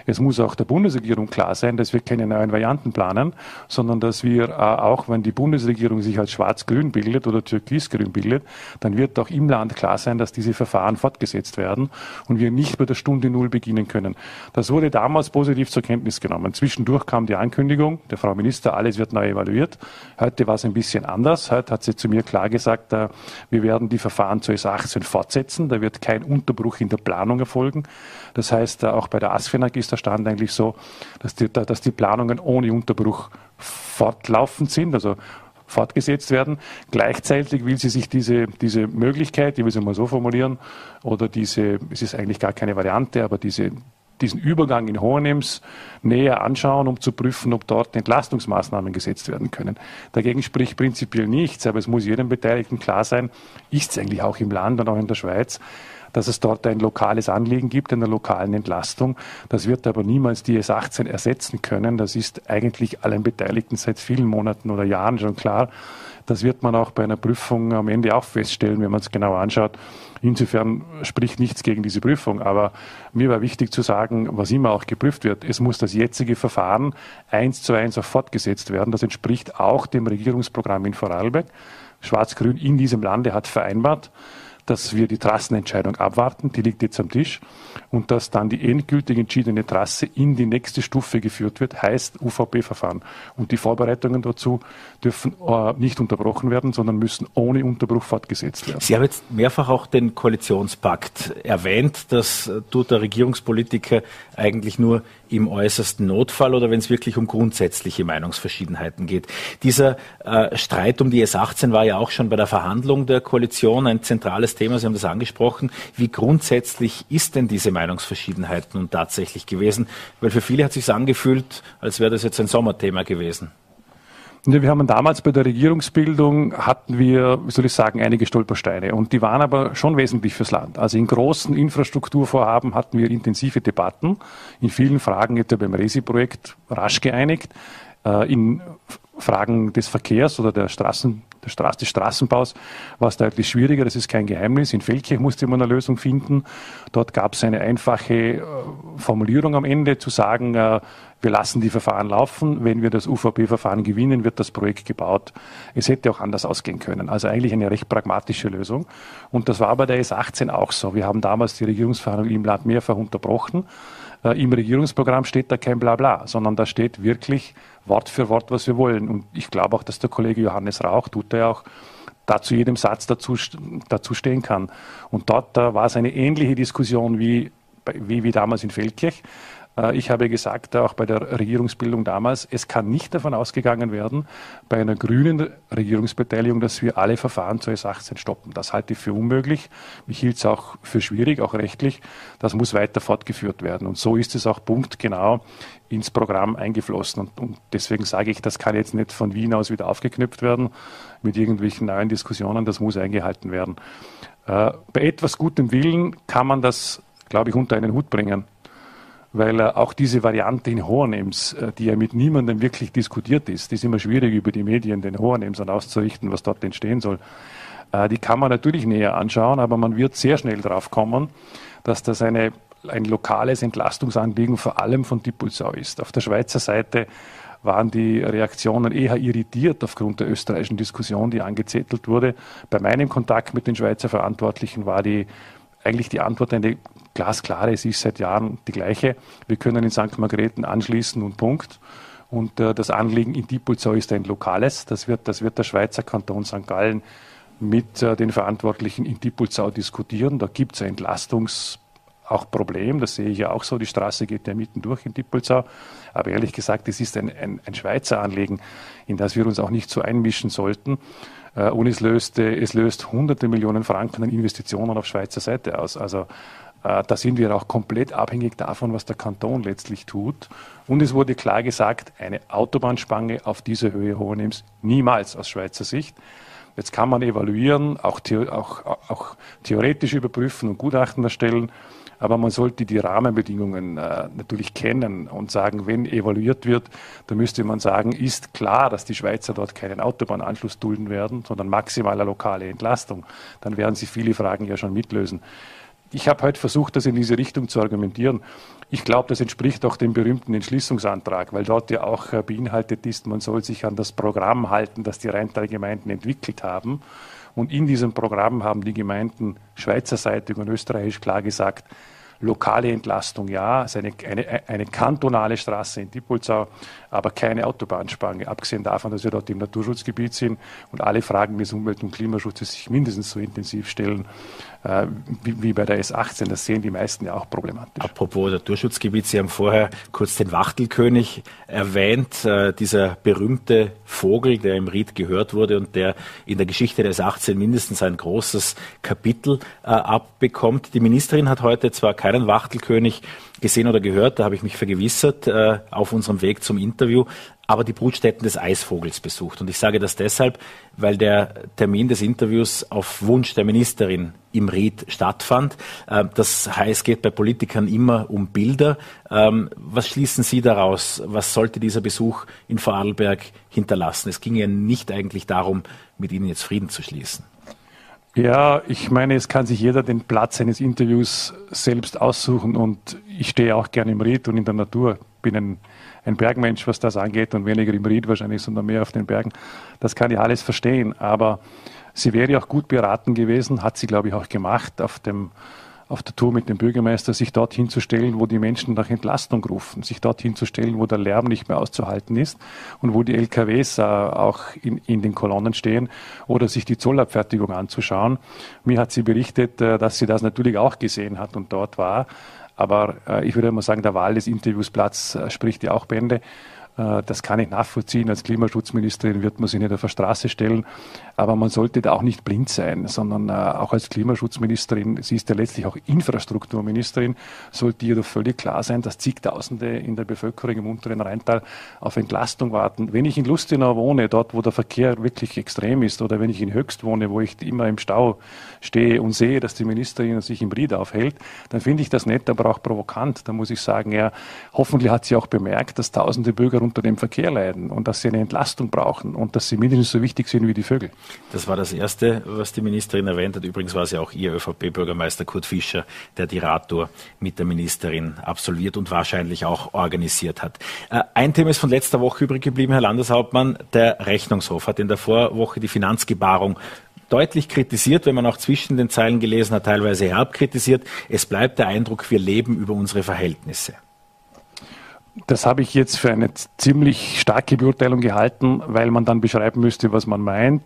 es muss auch der Bundesregierung klar sein, dass wir keine neuen Varianten planen, sondern dass wir äh, auch, wenn die Bundesregierung sich als schwarz-grün bildet oder türkis-grün bildet, dann wird auch im Land klar sein, dass diese Verfahren fortgesetzt werden und wir nicht bei der Stunde Null beginnen können. Das wurde damals positiv zur Kenntnis genommen. Zwischendurch kam die Ankündigung der Frau Minister, alles wird neu evaluiert. Heute war es ein bisschen anders. Heute hat sie zu mir klar gesagt, gesagt, äh, wir werden die Verfahren zu S18 fortsetzen. Da wird kein Unterbruch in der Planung erfolgen. Das heißt, äh, auch bei der ASFINAG ist der Stand eigentlich so, dass die, dass die Planungen ohne Unterbruch fortlaufend sind, also fortgesetzt werden. Gleichzeitig will sie sich diese, diese Möglichkeit, ich will sie mal so formulieren, oder diese, es ist eigentlich gar keine Variante, aber diese, diesen Übergang in Hohenems näher anschauen, um zu prüfen, ob dort Entlastungsmaßnahmen gesetzt werden können. Dagegen spricht prinzipiell nichts, aber es muss jedem Beteiligten klar sein, ist es eigentlich auch im Land und auch in der Schweiz, dass es dort ein lokales Anliegen gibt, einer lokalen Entlastung. Das wird aber niemals die S18 ersetzen können. Das ist eigentlich allen Beteiligten seit vielen Monaten oder Jahren schon klar. Das wird man auch bei einer Prüfung am Ende auch feststellen, wenn man es genau anschaut. Insofern spricht nichts gegen diese Prüfung. Aber mir war wichtig zu sagen, was immer auch geprüft wird, es muss das jetzige Verfahren eins zu eins auch fortgesetzt werden. Das entspricht auch dem Regierungsprogramm in Vorarlberg. Schwarz-Grün in diesem Lande hat vereinbart, dass wir die Trassenentscheidung abwarten, die liegt jetzt am Tisch, und dass dann die endgültig entschiedene Trasse in die nächste Stufe geführt wird, heißt UVP-Verfahren. Und die Vorbereitungen dazu dürfen äh, nicht unterbrochen werden, sondern müssen ohne Unterbruch fortgesetzt werden. Sie haben jetzt mehrfach auch den Koalitionspakt erwähnt. Das tut der Regierungspolitiker eigentlich nur im äußersten Notfall oder wenn es wirklich um grundsätzliche Meinungsverschiedenheiten geht. Dieser äh, Streit um die S18 war ja auch schon bei der Verhandlung der Koalition ein zentrales Thema. Sie haben das angesprochen. Wie grundsätzlich ist denn diese Meinungsverschiedenheit nun tatsächlich gewesen? Weil für viele hat es sich angefühlt, als wäre das jetzt ein Sommerthema gewesen. Wir haben damals bei der Regierungsbildung hatten wir, wie soll ich sagen, einige Stolpersteine. Und die waren aber schon wesentlich fürs Land. Also in großen Infrastrukturvorhaben hatten wir intensive Debatten, in vielen Fragen etwa beim Resi-Projekt rasch geeinigt, in Fragen des Verkehrs oder der Straßen, der Straße, des Straßenbaus war es deutlich schwieriger, das ist kein Geheimnis. In Feldkirch musste man eine Lösung finden. Dort gab es eine einfache äh, Formulierung am Ende, zu sagen, äh, wir lassen die Verfahren laufen. Wenn wir das UVP-Verfahren gewinnen, wird das Projekt gebaut. Es hätte auch anders ausgehen können. Also eigentlich eine recht pragmatische Lösung. Und das war bei der S18 auch so. Wir haben damals die Regierungsverhandlungen im Land mehrfach unterbrochen. Äh, Im Regierungsprogramm steht da kein Blabla, sondern da steht wirklich Wort für Wort, was wir wollen. Und ich glaube auch, dass der Kollege Johannes Rauch, tut er auch, dazu jedem Satz dazu, dazu stehen kann. Und dort da war es eine ähnliche Diskussion wie, wie, wie damals in Feldkirch. Äh, ich habe gesagt, auch bei der Regierungsbildung damals, es kann nicht davon ausgegangen werden, bei einer grünen Regierungsbeteiligung, dass wir alle Verfahren zu S18 stoppen. Das halte ich für unmöglich. Ich hielt es auch für schwierig, auch rechtlich. Das muss weiter fortgeführt werden. Und so ist es auch punktgenau ins Programm eingeflossen. Und, und deswegen sage ich, das kann jetzt nicht von Wien aus wieder aufgeknüpft werden mit irgendwelchen neuen Diskussionen. Das muss eingehalten werden. Äh, bei etwas gutem Willen kann man das, glaube ich, unter einen Hut bringen weil äh, auch diese Variante in Hohenems, äh, die ja mit niemandem wirklich diskutiert ist, die ist immer schwierig über die Medien den Hohenems dann auszurichten, was dort entstehen soll. Äh, die kann man natürlich näher anschauen, aber man wird sehr schnell drauf kommen, dass das eine, ein lokales Entlastungsanliegen vor allem von Diepulsau ist. Auf der Schweizer Seite waren die Reaktionen eher irritiert aufgrund der österreichischen Diskussion, die angezettelt wurde. Bei meinem Kontakt mit den Schweizer Verantwortlichen war die eigentlich die Antwort eine glasklare, es ist seit Jahren die gleiche. Wir können in St. Margrethen anschließen und Punkt. Und äh, das Anliegen in Diepolzau ist ein lokales. Das wird, das wird der Schweizer Kanton St. Gallen mit äh, den Verantwortlichen in Diepolzau diskutieren. Da gibt es ein Entlastungs- auch Problem, das sehe ich ja auch so, die Straße geht ja mitten durch in Diepolzau. Aber ehrlich gesagt, es ist ein, ein, ein Schweizer Anliegen, in das wir uns auch nicht so einmischen sollten. Äh, und es löst, es löst hunderte Millionen Franken an Investitionen auf Schweizer Seite aus. Also da sind wir auch komplett abhängig davon, was der Kanton letztlich tut. Und es wurde klar gesagt, eine Autobahnspange auf dieser Höhe Hohenems niemals aus Schweizer Sicht. Jetzt kann man evaluieren, auch, auch, auch theoretisch überprüfen und Gutachten erstellen, aber man sollte die Rahmenbedingungen äh, natürlich kennen und sagen, wenn evaluiert wird, dann müsste man sagen, ist klar, dass die Schweizer dort keinen Autobahnanschluss dulden werden, sondern maximaler lokale Entlastung. Dann werden sie viele Fragen ja schon mitlösen ich habe heute versucht, das in diese Richtung zu argumentieren. Ich glaube, das entspricht auch dem berühmten Entschließungsantrag, weil dort ja auch äh, beinhaltet ist, man soll sich an das Programm halten, das die Rheintaler Gemeinden entwickelt haben. Und in diesem Programm haben die Gemeinden schweizerseitig und österreichisch klar gesagt, lokale Entlastung ja, ist eine, eine, eine kantonale Straße in Diepolzau, aber keine Autobahnspange, abgesehen davon, dass wir dort im Naturschutzgebiet sind und alle Fragen des Umwelt- und Klimaschutzes sich mindestens so intensiv stellen äh, wie, wie, bei der S18. Das sehen die meisten ja auch problematisch. Apropos Naturschutzgebiet, Sie haben vorher kurz den Wachtelkönig erwähnt, äh, dieser berühmte Vogel, der im Ried gehört wurde und der in der Geschichte der S18 mindestens ein großes Kapitel äh, abbekommt. Die Ministerin hat heute zwar keinen Wachtelkönig gesehen oder gehört, da habe ich mich vergewissert äh, auf unserem Weg zum Interview, aber die Brutstätten des Eisvogels besucht. Und ich sage das deshalb, weil der Termin des Interviews auf Wunsch der Ministerin im Ried stattfand. Äh, das heißt, es geht bei Politikern immer um Bilder. Ähm, was schließen Sie daraus? Was sollte dieser Besuch in Vorarlberg hinterlassen? Es ging ja nicht eigentlich darum, mit Ihnen jetzt Frieden zu schließen. Ja, ich meine, es kann sich jeder den Platz eines Interviews selbst aussuchen und ich stehe auch gerne im Ried und in der Natur. Bin ein, ein Bergmensch, was das angeht und weniger im Ried wahrscheinlich, sondern mehr auf den Bergen. Das kann ich alles verstehen, aber sie wäre auch gut beraten gewesen, hat sie, glaube ich, auch gemacht auf dem auf der Tour mit dem Bürgermeister, sich dorthin zu stellen, wo die Menschen nach Entlastung rufen, sich dorthin zu stellen, wo der Lärm nicht mehr auszuhalten ist und wo die LKWs äh, auch in, in den Kolonnen stehen oder sich die Zollabfertigung anzuschauen. Mir hat sie berichtet, äh, dass sie das natürlich auch gesehen hat und dort war. Aber äh, ich würde mal sagen, der Wahl des Interviewsplatz äh, spricht ja auch Bände. Äh, das kann ich nachvollziehen. Als Klimaschutzministerin wird man sich nicht auf der Straße stellen. Aber man sollte da auch nicht blind sein, sondern äh, auch als Klimaschutzministerin, sie ist ja letztlich auch Infrastrukturministerin, sollte ihr doch völlig klar sein, dass zigtausende in der Bevölkerung im unteren Rheintal auf Entlastung warten. Wenn ich in Lustenau wohne, dort wo der Verkehr wirklich extrem ist, oder wenn ich in Höchst wohne, wo ich immer im Stau stehe und sehe, dass die Ministerin sich im Ried aufhält, dann finde ich das nett, aber auch provokant. Da muss ich sagen, ja, hoffentlich hat sie auch bemerkt, dass tausende Bürger unter dem Verkehr leiden und dass sie eine Entlastung brauchen und dass sie mindestens so wichtig sind wie die Vögel. Das war das Erste, was die Ministerin erwähnt hat. Übrigens war es ja auch ihr ÖVP-Bürgermeister Kurt Fischer, der die Radtour mit der Ministerin absolviert und wahrscheinlich auch organisiert hat. Äh, ein Thema ist von letzter Woche übrig geblieben, Herr Landeshauptmann. Der Rechnungshof hat in der Vorwoche die Finanzgebarung deutlich kritisiert, wenn man auch zwischen den Zeilen gelesen hat, teilweise herb kritisiert. Es bleibt der Eindruck, wir leben über unsere Verhältnisse. Das habe ich jetzt für eine ziemlich starke Beurteilung gehalten, weil man dann beschreiben müsste, was man meint.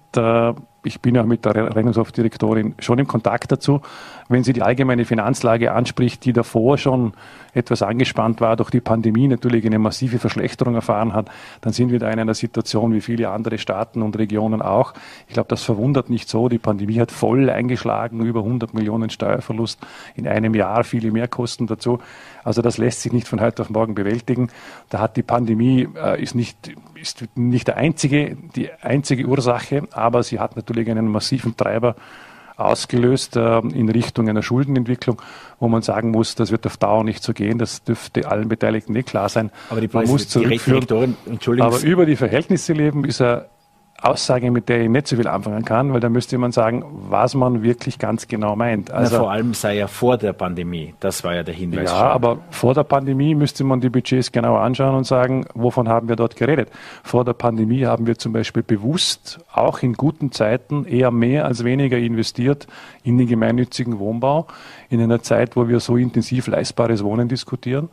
Ich bin ja mit der Rechnungshofdirektorin schon im Kontakt dazu. Wenn sie die allgemeine Finanzlage anspricht, die davor schon etwas angespannt war, durch die Pandemie natürlich eine massive Verschlechterung erfahren hat, dann sind wir da in einer Situation wie viele andere Staaten und Regionen auch. Ich glaube, das verwundert nicht so. Die Pandemie hat voll eingeschlagen, über 100 Millionen Steuerverlust in einem Jahr, viele Mehrkosten dazu. Also das lässt sich nicht von heute auf morgen bewältigen. Da hat die Pandemie äh, ist nicht ist nicht der einzige, die einzige Ursache, aber sie hat natürlich einen massiven Treiber ausgelöst äh, in Richtung einer Schuldenentwicklung, wo man sagen muss, das wird auf Dauer nicht so gehen. Das dürfte allen Beteiligten nicht klar sein. Aber die, man muss zurückführen. Aber über die Verhältnisse leben ist er Aussage, mit der ich nicht so viel anfangen kann, weil da müsste man sagen, was man wirklich ganz genau meint. Also, Na, vor allem sei ja vor der Pandemie, das war ja der Hinweis. Ja, schon. aber vor der Pandemie müsste man die Budgets genauer anschauen und sagen, wovon haben wir dort geredet. Vor der Pandemie haben wir zum Beispiel bewusst, auch in guten Zeiten, eher mehr als weniger investiert in den gemeinnützigen Wohnbau, in einer Zeit, wo wir so intensiv leistbares Wohnen diskutieren.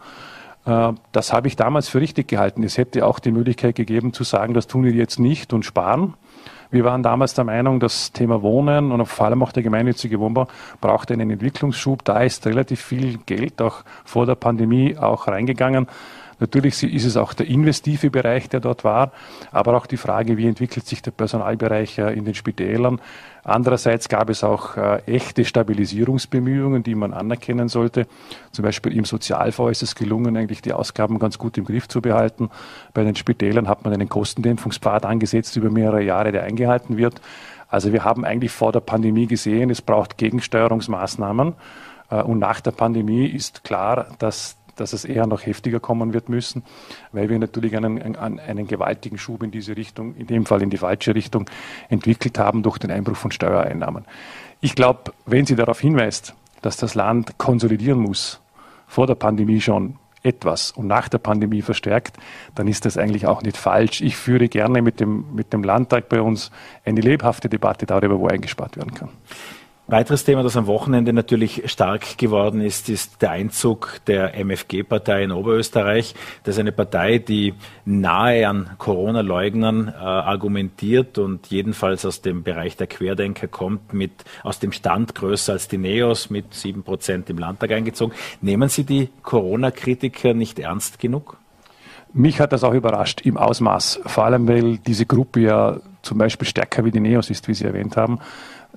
Äh, das habe ich damals für richtig gehalten. Es hätte auch die Möglichkeit gegeben zu sagen, das tun wir jetzt nicht und sparen. Wir waren damals der Meinung, das Thema Wohnen und vor allem auch der gemeinnützige Wohnbau braucht einen Entwicklungsschub. Da ist relativ viel Geld auch vor der Pandemie auch reingegangen. Natürlich ist es auch der investive Bereich, der dort war, aber auch die Frage, wie entwickelt sich der Personalbereich äh, in den Spitälern. Andererseits gab es auch äh, echte Stabilisierungsbemühungen, die man anerkennen sollte. Zum Beispiel im Sozialfonds ist es gelungen, eigentlich die Ausgaben ganz gut im Griff zu behalten. Bei den Spitälern hat man einen Kostendämpfungspfad angesetzt über mehrere Jahre, der eingehalten wird. Also wir haben eigentlich vor der Pandemie gesehen, es braucht Gegensteuerungsmaßnahmen. Äh, und nach der Pandemie ist klar, dass dass es eher noch heftiger kommen wird müssen, weil wir natürlich einen, einen, einen gewaltigen Schub in diese Richtung, in dem Fall in die falsche Richtung, entwickelt haben durch den Einbruch von Steuereinnahmen. Ich glaube, wenn sie darauf hinweist, dass das Land konsolidieren muss, vor der Pandemie schon etwas und nach der Pandemie verstärkt, dann ist das eigentlich auch nicht falsch. Ich führe gerne mit dem, mit dem Landtag bei uns eine lebhafte Debatte darüber, wo eingespart werden kann. Weiteres Thema, das am Wochenende natürlich stark geworden ist, ist der Einzug der MFG-Partei in Oberösterreich. Das ist eine Partei, die nahe an Corona-Leugnern äh, argumentiert und jedenfalls aus dem Bereich der Querdenker kommt, mit aus dem Stand größer als die Neos mit sieben Prozent im Landtag eingezogen. Nehmen Sie die Corona-Kritiker nicht ernst genug? Mich hat das auch überrascht im Ausmaß, vor allem weil diese Gruppe ja zum Beispiel stärker wie die Neos ist, wie Sie erwähnt haben,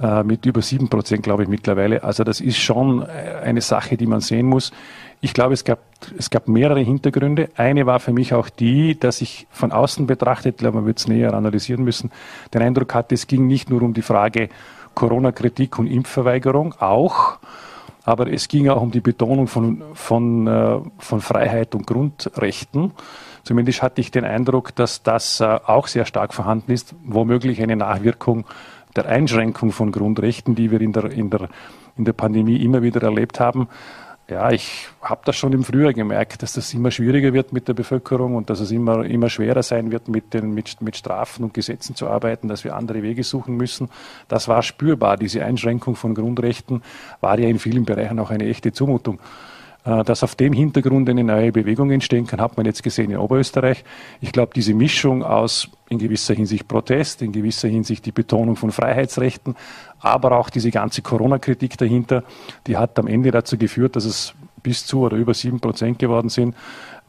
äh, mit über sieben Prozent, glaube ich, mittlerweile. Also das ist schon äh, eine Sache, die man sehen muss. Ich glaube, es gab, es gab mehrere Hintergründe. Eine war für mich auch die, dass ich von außen betrachtet, glaube man wird es näher analysieren müssen, den Eindruck hatte, es ging nicht nur um die Frage Corona-Kritik und Impfverweigerung, auch, aber es ging auch um die Betonung von, von, äh, von Freiheit und Grundrechten. Zumindest hatte ich den Eindruck, dass das äh, auch sehr stark vorhanden ist, womöglich eine Nachwirkung der Einschränkung von Grundrechten, die wir in der, in der, in der Pandemie immer wieder erlebt haben. Ja, ich habe das schon im Frühjahr gemerkt, dass das immer schwieriger wird mit der Bevölkerung und dass es immer, immer schwerer sein wird, mit, den, mit, mit Strafen und Gesetzen zu arbeiten, dass wir andere Wege suchen müssen. Das war spürbar. Diese Einschränkung von Grundrechten war ja in vielen Bereichen auch eine echte Zumutung. Äh, dass auf dem Hintergrund eine neue Bewegung entstehen kann, hat man jetzt gesehen in Oberösterreich. Ich glaube, diese Mischung aus in gewisser Hinsicht Protest, in gewisser Hinsicht die Betonung von Freiheitsrechten, aber auch diese ganze Corona-Kritik dahinter, die hat am Ende dazu geführt, dass es bis zu oder über sieben Prozent geworden sind.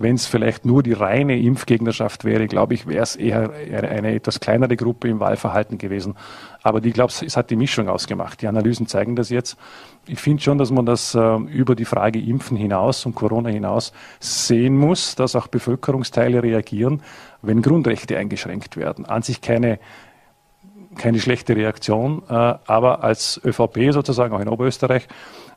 Wenn es vielleicht nur die reine Impfgegnerschaft wäre, glaube ich, wäre es eher eine etwas kleinere Gruppe im Wahlverhalten gewesen. Aber ich glaube, es hat die Mischung ausgemacht. Die Analysen zeigen das jetzt. Ich finde schon, dass man das äh, über die Frage Impfen hinaus und Corona hinaus sehen muss, dass auch Bevölkerungsteile reagieren, wenn Grundrechte eingeschränkt werden. An sich keine keine schlechte Reaktion, äh, aber als ÖVP sozusagen, auch in Oberösterreich,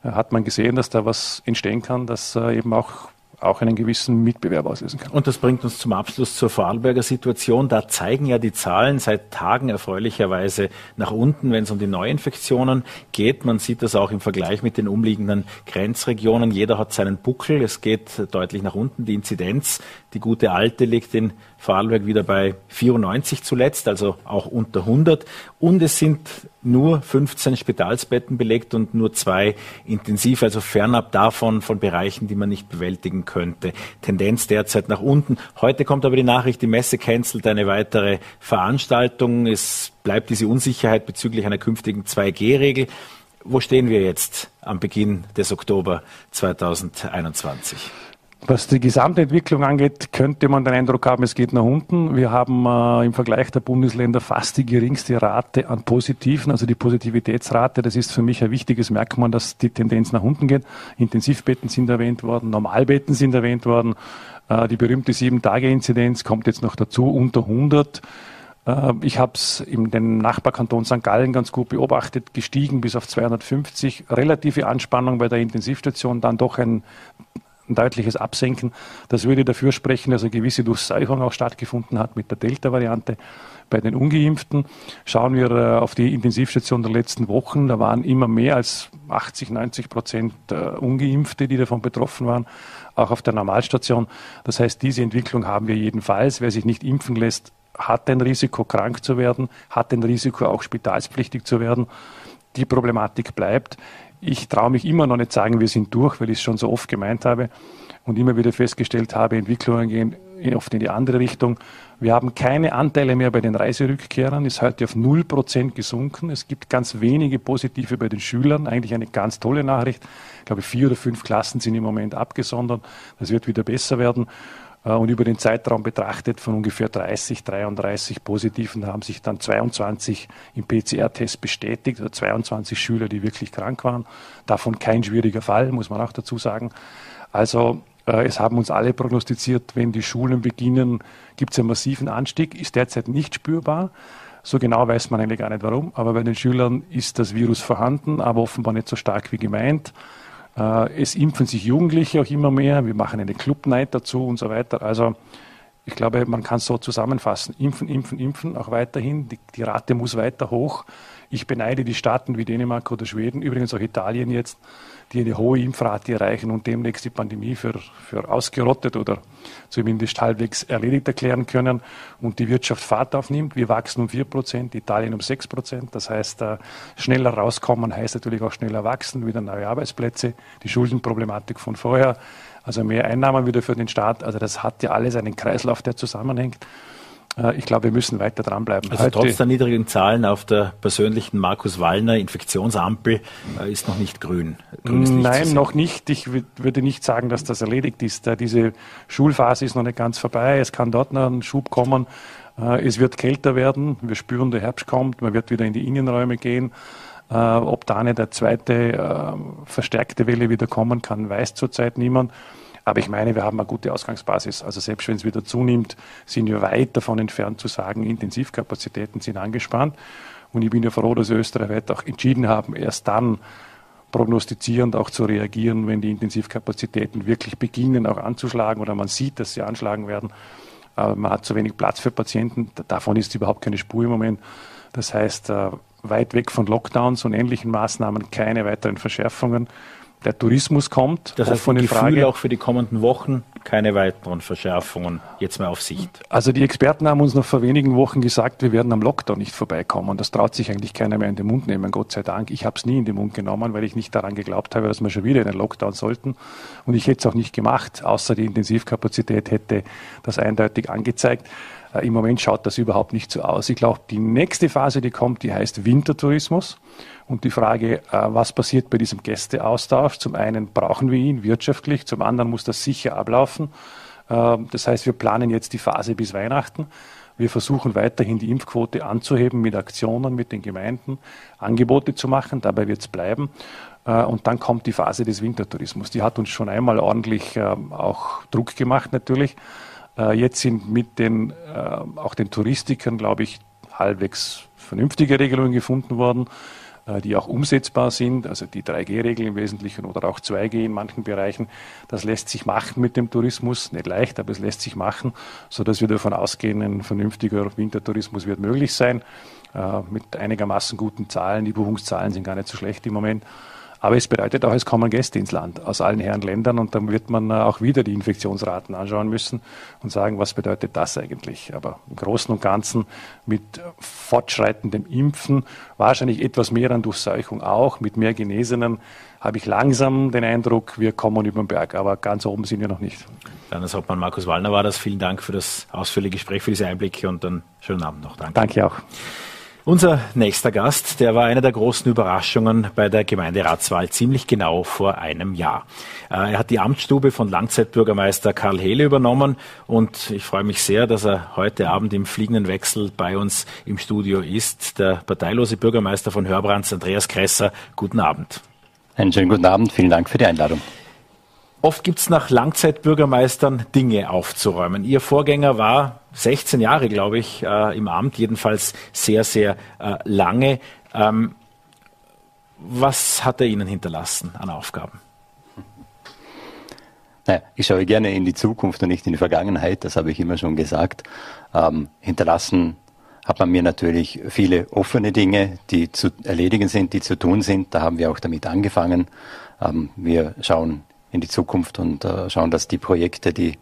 äh, hat man gesehen, dass da was entstehen kann, das äh, eben auch auch einen gewissen Mitbewerb auslösen kann. Und das bringt uns zum Abschluss zur Vorarlberger Situation. Da zeigen ja die Zahlen seit Tagen erfreulicherweise nach unten, wenn es um die Neuinfektionen geht. Man sieht das auch im Vergleich mit den umliegenden Grenzregionen. Jeder hat seinen Buckel. Es geht deutlich nach unten. Die Inzidenz, die gute alte, liegt in Vorarlberg wieder bei 94 zuletzt, also auch unter 100. Und es sind nur 15 Spitalsbetten belegt und nur zwei intensiv, also fernab davon von Bereichen, die man nicht bewältigen könnte. Tendenz derzeit nach unten. Heute kommt aber die Nachricht, die Messe cancelt eine weitere Veranstaltung. Es bleibt diese Unsicherheit bezüglich einer künftigen 2G-Regel. Wo stehen wir jetzt am Beginn des Oktober 2021? Was die Gesamtentwicklung angeht, könnte man den Eindruck haben, es geht nach unten. Wir haben äh, im Vergleich der Bundesländer fast die geringste Rate an Positiven, also die Positivitätsrate. Das ist für mich ein wichtiges Merkmal, dass die Tendenz nach unten geht. Intensivbetten sind erwähnt worden, Normalbetten sind erwähnt worden. Äh, die berühmte Sieben-Tage-Inzidenz kommt jetzt noch dazu, unter 100. Äh, ich habe es in dem Nachbarkanton St. Gallen ganz gut beobachtet, gestiegen bis auf 250. Relative Anspannung bei der Intensivstation, dann doch ein ein deutliches Absenken. Das würde dafür sprechen, dass eine gewisse Durchseuchung auch stattgefunden hat mit der Delta-Variante. Bei den Ungeimpften schauen wir äh, auf die Intensivstation der letzten Wochen. Da waren immer mehr als 80, 90 Prozent äh, Ungeimpfte, die davon betroffen waren, auch auf der Normalstation. Das heißt, diese Entwicklung haben wir jedenfalls. Wer sich nicht impfen lässt, hat ein Risiko, krank zu werden, hat ein Risiko, auch spitalspflichtig zu werden. Die Problematik bleibt. Ich traue mich immer noch nicht sagen, wir sind durch, weil ich es schon so oft gemeint habe und immer wieder festgestellt habe, Entwicklungen gehen oft in die andere Richtung. Wir haben keine Anteile mehr bei den Reiserückkehrern, ist heute auf 0% gesunken. Es gibt ganz wenige positive bei den Schülern, eigentlich eine ganz tolle Nachricht. Ich glaube, vier oder fünf Klassen sind im Moment abgesondert. Das wird wieder besser werden. Äh, und über den Zeitraum betrachtet von ungefähr 30, 33 Positiven haben sich dann 22 im PCR-Test bestätigt, also 22 Schüler, die wirklich krank waren. Davon kein schwieriger Fall, muss man auch dazu sagen. Also äh, es haben uns alle prognostiziert, wenn die Schulen beginnen, gibt es einen massiven Anstieg, ist derzeit nicht spürbar. So genau weiß man eigentlich gar nicht warum, aber bei den Schülern ist das Virus vorhanden, aber offenbar nicht so stark wie gemeint. Äh, es impfen sich Jugendliche auch immer mehr. Wir machen eine Club Night dazu und so weiter. Also ich glaube, man kann es so zusammenfassen. Impfen, impfen, impfen, auch weiterhin. Die, die Rate muss weiter hoch. Ich beneide die Staaten wie Dänemark oder Schweden, übrigens auch Italien jetzt, die eine hohe Impfrate erreichen und demnächst die Pandemie für, für ausgerottet oder zumindest halbwegs erledigt erklären können und die Wirtschaft Fahrt aufnimmt. Wir wachsen um vier Prozent, Italien um sechs Prozent. Das heißt, äh, schneller rauskommen heißt natürlich auch schneller wachsen, wieder neue Arbeitsplätze, die Schuldenproblematik von vorher, also mehr Einnahmen wieder für den Staat. Also das hat ja alles einen Kreislauf, der zusammenhängt. Äh, ich glaube, wir müssen weiter dranbleiben. Also Heute, trotz der niedrigen Zahlen auf der persönlichen Markus Wallner Infektionsampel äh, ist noch nicht grün. Nein, noch nicht. Ich würde nicht sagen, dass das erledigt ist. Diese Schulphase ist noch nicht ganz vorbei. Es kann dort noch ein Schub kommen. Äh, es wird kälter werden. Wir spüren, der Herbst kommt. Man wird wieder in die Innenräume gehen. Ob da eine zweite verstärkte Welle wieder kommen kann, weiß zurzeit niemand. Aber ich meine, wir haben eine gute Ausgangsbasis. Also selbst wenn es wieder zunimmt, sind wir weit davon entfernt zu sagen, Intensivkapazitäten sind angespannt. Und ich bin ja froh, dass Österreich auch entschieden haben, erst dann prognostizierend auch zu reagieren, wenn die Intensivkapazitäten wirklich beginnen auch anzuschlagen oder man sieht, dass sie anschlagen werden. Aber man hat zu wenig Platz für Patienten. Davon ist überhaupt keine Spur im Moment. Das heißt, äh, weit weg von Lockdowns und ähnlichen Maßnahmen keine weiteren Verschärfungen der Tourismus kommt. Das heißt, offene Gefühl Frage. auch für die kommenden Wochen keine weiteren Verschärfungen jetzt mehr auf Sicht. Also die Experten haben uns noch vor wenigen Wochen gesagt, wir werden am Lockdown nicht vorbeikommen. Das traut sich eigentlich keiner mehr in den Mund nehmen, Gott sei Dank. Ich habe es nie in den Mund genommen, weil ich nicht daran geglaubt habe, dass wir schon wieder in den Lockdown sollten. Und ich hätte es auch nicht gemacht, außer die Intensivkapazität hätte das eindeutig angezeigt. Äh, Im Moment schaut das überhaupt nicht so aus. Ich glaube, die nächste Phase, die kommt, die heißt Wintertourismus. Und die Frage, äh, was passiert bei diesem Gästeaustausch? Zum einen brauchen wir ihn wirtschaftlich, zum anderen muss das sicher ablaufen. Ähm, das heißt, wir planen jetzt die Phase bis Weihnachten. Wir versuchen weiterhin die Impfquote anzuheben mit Aktionen, mit den Gemeinden, Angebote zu machen. Dabei wird es bleiben. Äh, und dann kommt die Phase des Wintertourismus. Die hat uns schon einmal ordentlich auch Druck gemacht natürlich. Äh, jetzt sind mit den, auch den Touristikern, glaube ich, halbwegs vernünftige Regelungen gefunden worden. Äh, die auch umsetzbar sind, also die 3G-Regel im Wesentlichen oder auch 2G in manchen Bereichen. Das lässt sich machen mit dem Tourismus, nicht leicht, aber es lässt sich machen, sodass wir davon ausgehen, ein vernünftiger Wintertourismus wird möglich sein, äh, mit einigermaßen guten Zahlen. Die Buchungszahlen sind gar nicht so schlecht im Moment. Aber es bedeutet auch, es kommen Gäste ins Land aus allen Herren Ländern und dann wird man äh, auch wieder die Infektionsraten anschauen müssen und sagen, was bedeutet das eigentlich? Aber im Großen und Ganzen mit fortschreitendem Impfen, wahrscheinlich etwas mehr an Durchseuchung auch, mit mehr Genesenen, habe ich langsam den Eindruck, wir kommen über den Berg, aber ganz oben sind wir noch nicht. Landeshauptmann Markus Wallner war das. Vielen Dank für das ausführliche Gespräch, für diese Einblicke und einen schönen Abend noch. Danke. Danke auch. Unser nächster Gast, der war eine der großen Überraschungen bei der Gemeinderatswahl ziemlich genau vor einem Jahr. Äh, er hat die Amtsstube von Langzeitbürgermeister Karl Hehle übernommen und ich freue mich sehr, dass er heute Abend im fliegenden Wechsel bei uns im Studio ist. Der parteilose Bürgermeister von Hörbrands, Andreas Kresser. Guten Abend. Einen schönen guten Abend. Vielen Dank für die Einladung. Oft gibt es nach Langzeitbürgermeistern Dinge aufzuräumen. Ihr Vorgänger war 16 Jahre, glaube ich, äh, im Amt, jedenfalls sehr, sehr äh, lange. Ähm, was hat er Ihnen hinterlassen an Aufgaben? Naja, ich schaue gerne in die Zukunft und nicht in die Vergangenheit, das habe ich immer schon gesagt. Ähm, hinterlassen hat man mir natürlich viele offene Dinge, die zu erledigen sind, die zu tun sind. Da haben wir auch damit angefangen. Ähm, wir schauen in die Zukunft und äh, schauen, dass die Projekte, die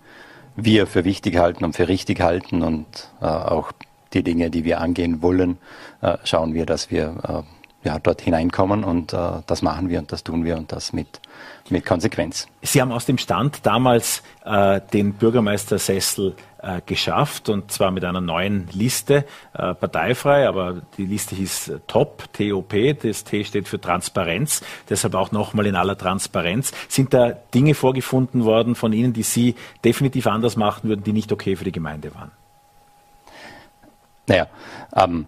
wir für wichtig halten und für richtig halten und äh, auch die Dinge, die wir angehen wollen, äh, schauen wir, dass wir äh, ja, dort hineinkommen und äh, das machen wir und das tun wir und das mit, mit Konsequenz. Sie haben aus dem Stand damals äh, den Bürgermeistersessel äh, geschafft und zwar mit einer neuen Liste, äh, parteifrei, aber die Liste hieß TOP, TOP, das T steht für Transparenz, deshalb auch nochmal in aller Transparenz. Sind da Dinge vorgefunden worden von Ihnen, die Sie definitiv anders machen würden, die nicht okay für die Gemeinde waren? Naja, ähm,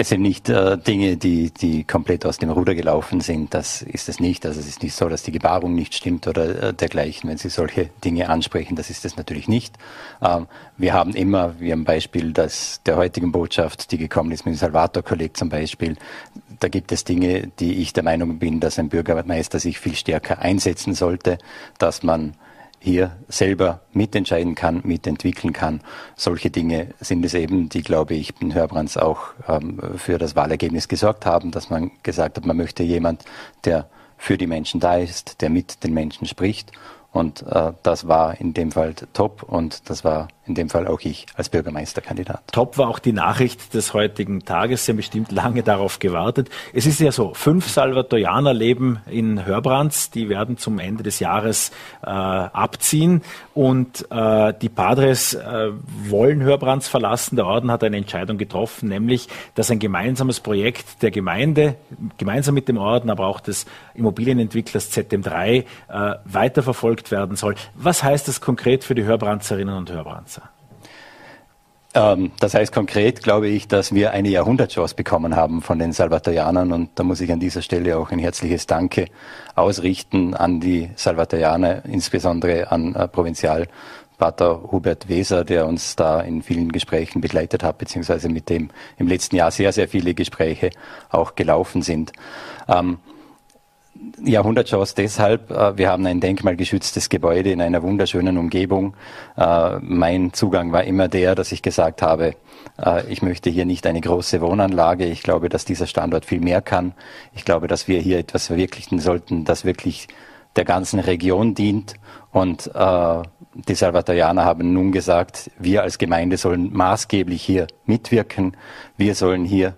es sind nicht äh, Dinge, die, die komplett aus dem Ruder gelaufen sind. Das ist es nicht. Also es ist nicht so, dass die Gebarung nicht stimmt oder äh, dergleichen. Wenn Sie solche Dinge ansprechen, das ist es natürlich nicht. Ähm, wir haben immer, wie am Beispiel dass der heutigen Botschaft, die gekommen ist mit dem Salvator-Kolleg zum Beispiel, da gibt es Dinge, die ich der Meinung bin, dass ein Bürgermeister sich viel stärker einsetzen sollte, dass man hier selber mitentscheiden kann, mitentwickeln kann. Solche Dinge sind es eben, die, glaube ich, in Hörbrands auch ähm, für das Wahlergebnis gesorgt haben, dass man gesagt hat, man möchte jemand, der für die Menschen da ist, der mit den Menschen spricht. Und äh, das war in dem Fall top und das war in dem Fall auch ich als Bürgermeisterkandidat. Top war auch die Nachricht des heutigen Tages. Sie haben bestimmt lange darauf gewartet. Es ist ja so, fünf Salvatorianer leben in Hörbrands. Die werden zum Ende des Jahres äh, abziehen. Und äh, die Padres äh, wollen Hörbrands verlassen. Der Orden hat eine Entscheidung getroffen, nämlich, dass ein gemeinsames Projekt der Gemeinde, gemeinsam mit dem Orden, aber auch des Immobilienentwicklers ZM3, äh, weiterverfolgt werden soll. Was heißt das konkret für die Hörbrandserinnen und Hörbranzer? Ähm, das heißt konkret, glaube ich, dass wir eine Jahrhundertchance bekommen haben von den Salvatorianern und da muss ich an dieser Stelle auch ein herzliches Danke ausrichten an die Salvatorianer, insbesondere an äh, Provinzial Pater Hubert Weser, der uns da in vielen Gesprächen begleitet hat, beziehungsweise mit dem im letzten Jahr sehr, sehr viele Gespräche auch gelaufen sind. Ähm, Jahrhundertchance deshalb, äh, wir haben ein denkmalgeschütztes Gebäude in einer wunderschönen Umgebung. Äh, mein Zugang war immer der, dass ich gesagt habe, äh, ich möchte hier nicht eine große Wohnanlage. Ich glaube, dass dieser Standort viel mehr kann. Ich glaube, dass wir hier etwas verwirklichen sollten, das wirklich der ganzen Region dient. Und die Salvatorianer haben nun gesagt, wir als Gemeinde sollen maßgeblich hier mitwirken. Wir sollen hier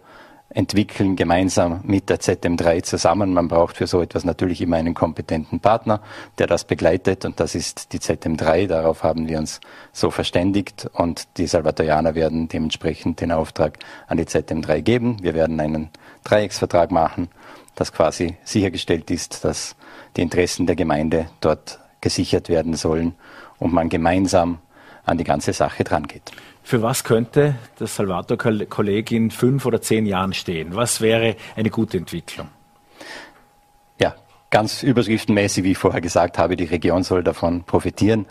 entwickeln gemeinsam mit der ZM3 zusammen. Man braucht für so etwas natürlich immer einen kompetenten Partner, der das begleitet und das ist die ZM3. Darauf haben wir uns so verständigt und die Salvatorianer werden dementsprechend den Auftrag an die ZM3 geben. Wir werden einen Dreiecksvertrag machen, dass quasi sichergestellt ist, dass die Interessen der Gemeinde dort gesichert werden sollen und man gemeinsam an die ganze Sache drangeht. Für was könnte das Salvator-Kolleg in fünf oder zehn Jahren stehen? Was wäre eine gute Entwicklung? Ja, ganz überschriftenmäßig, wie ich vorher gesagt habe, die Region soll davon profitieren.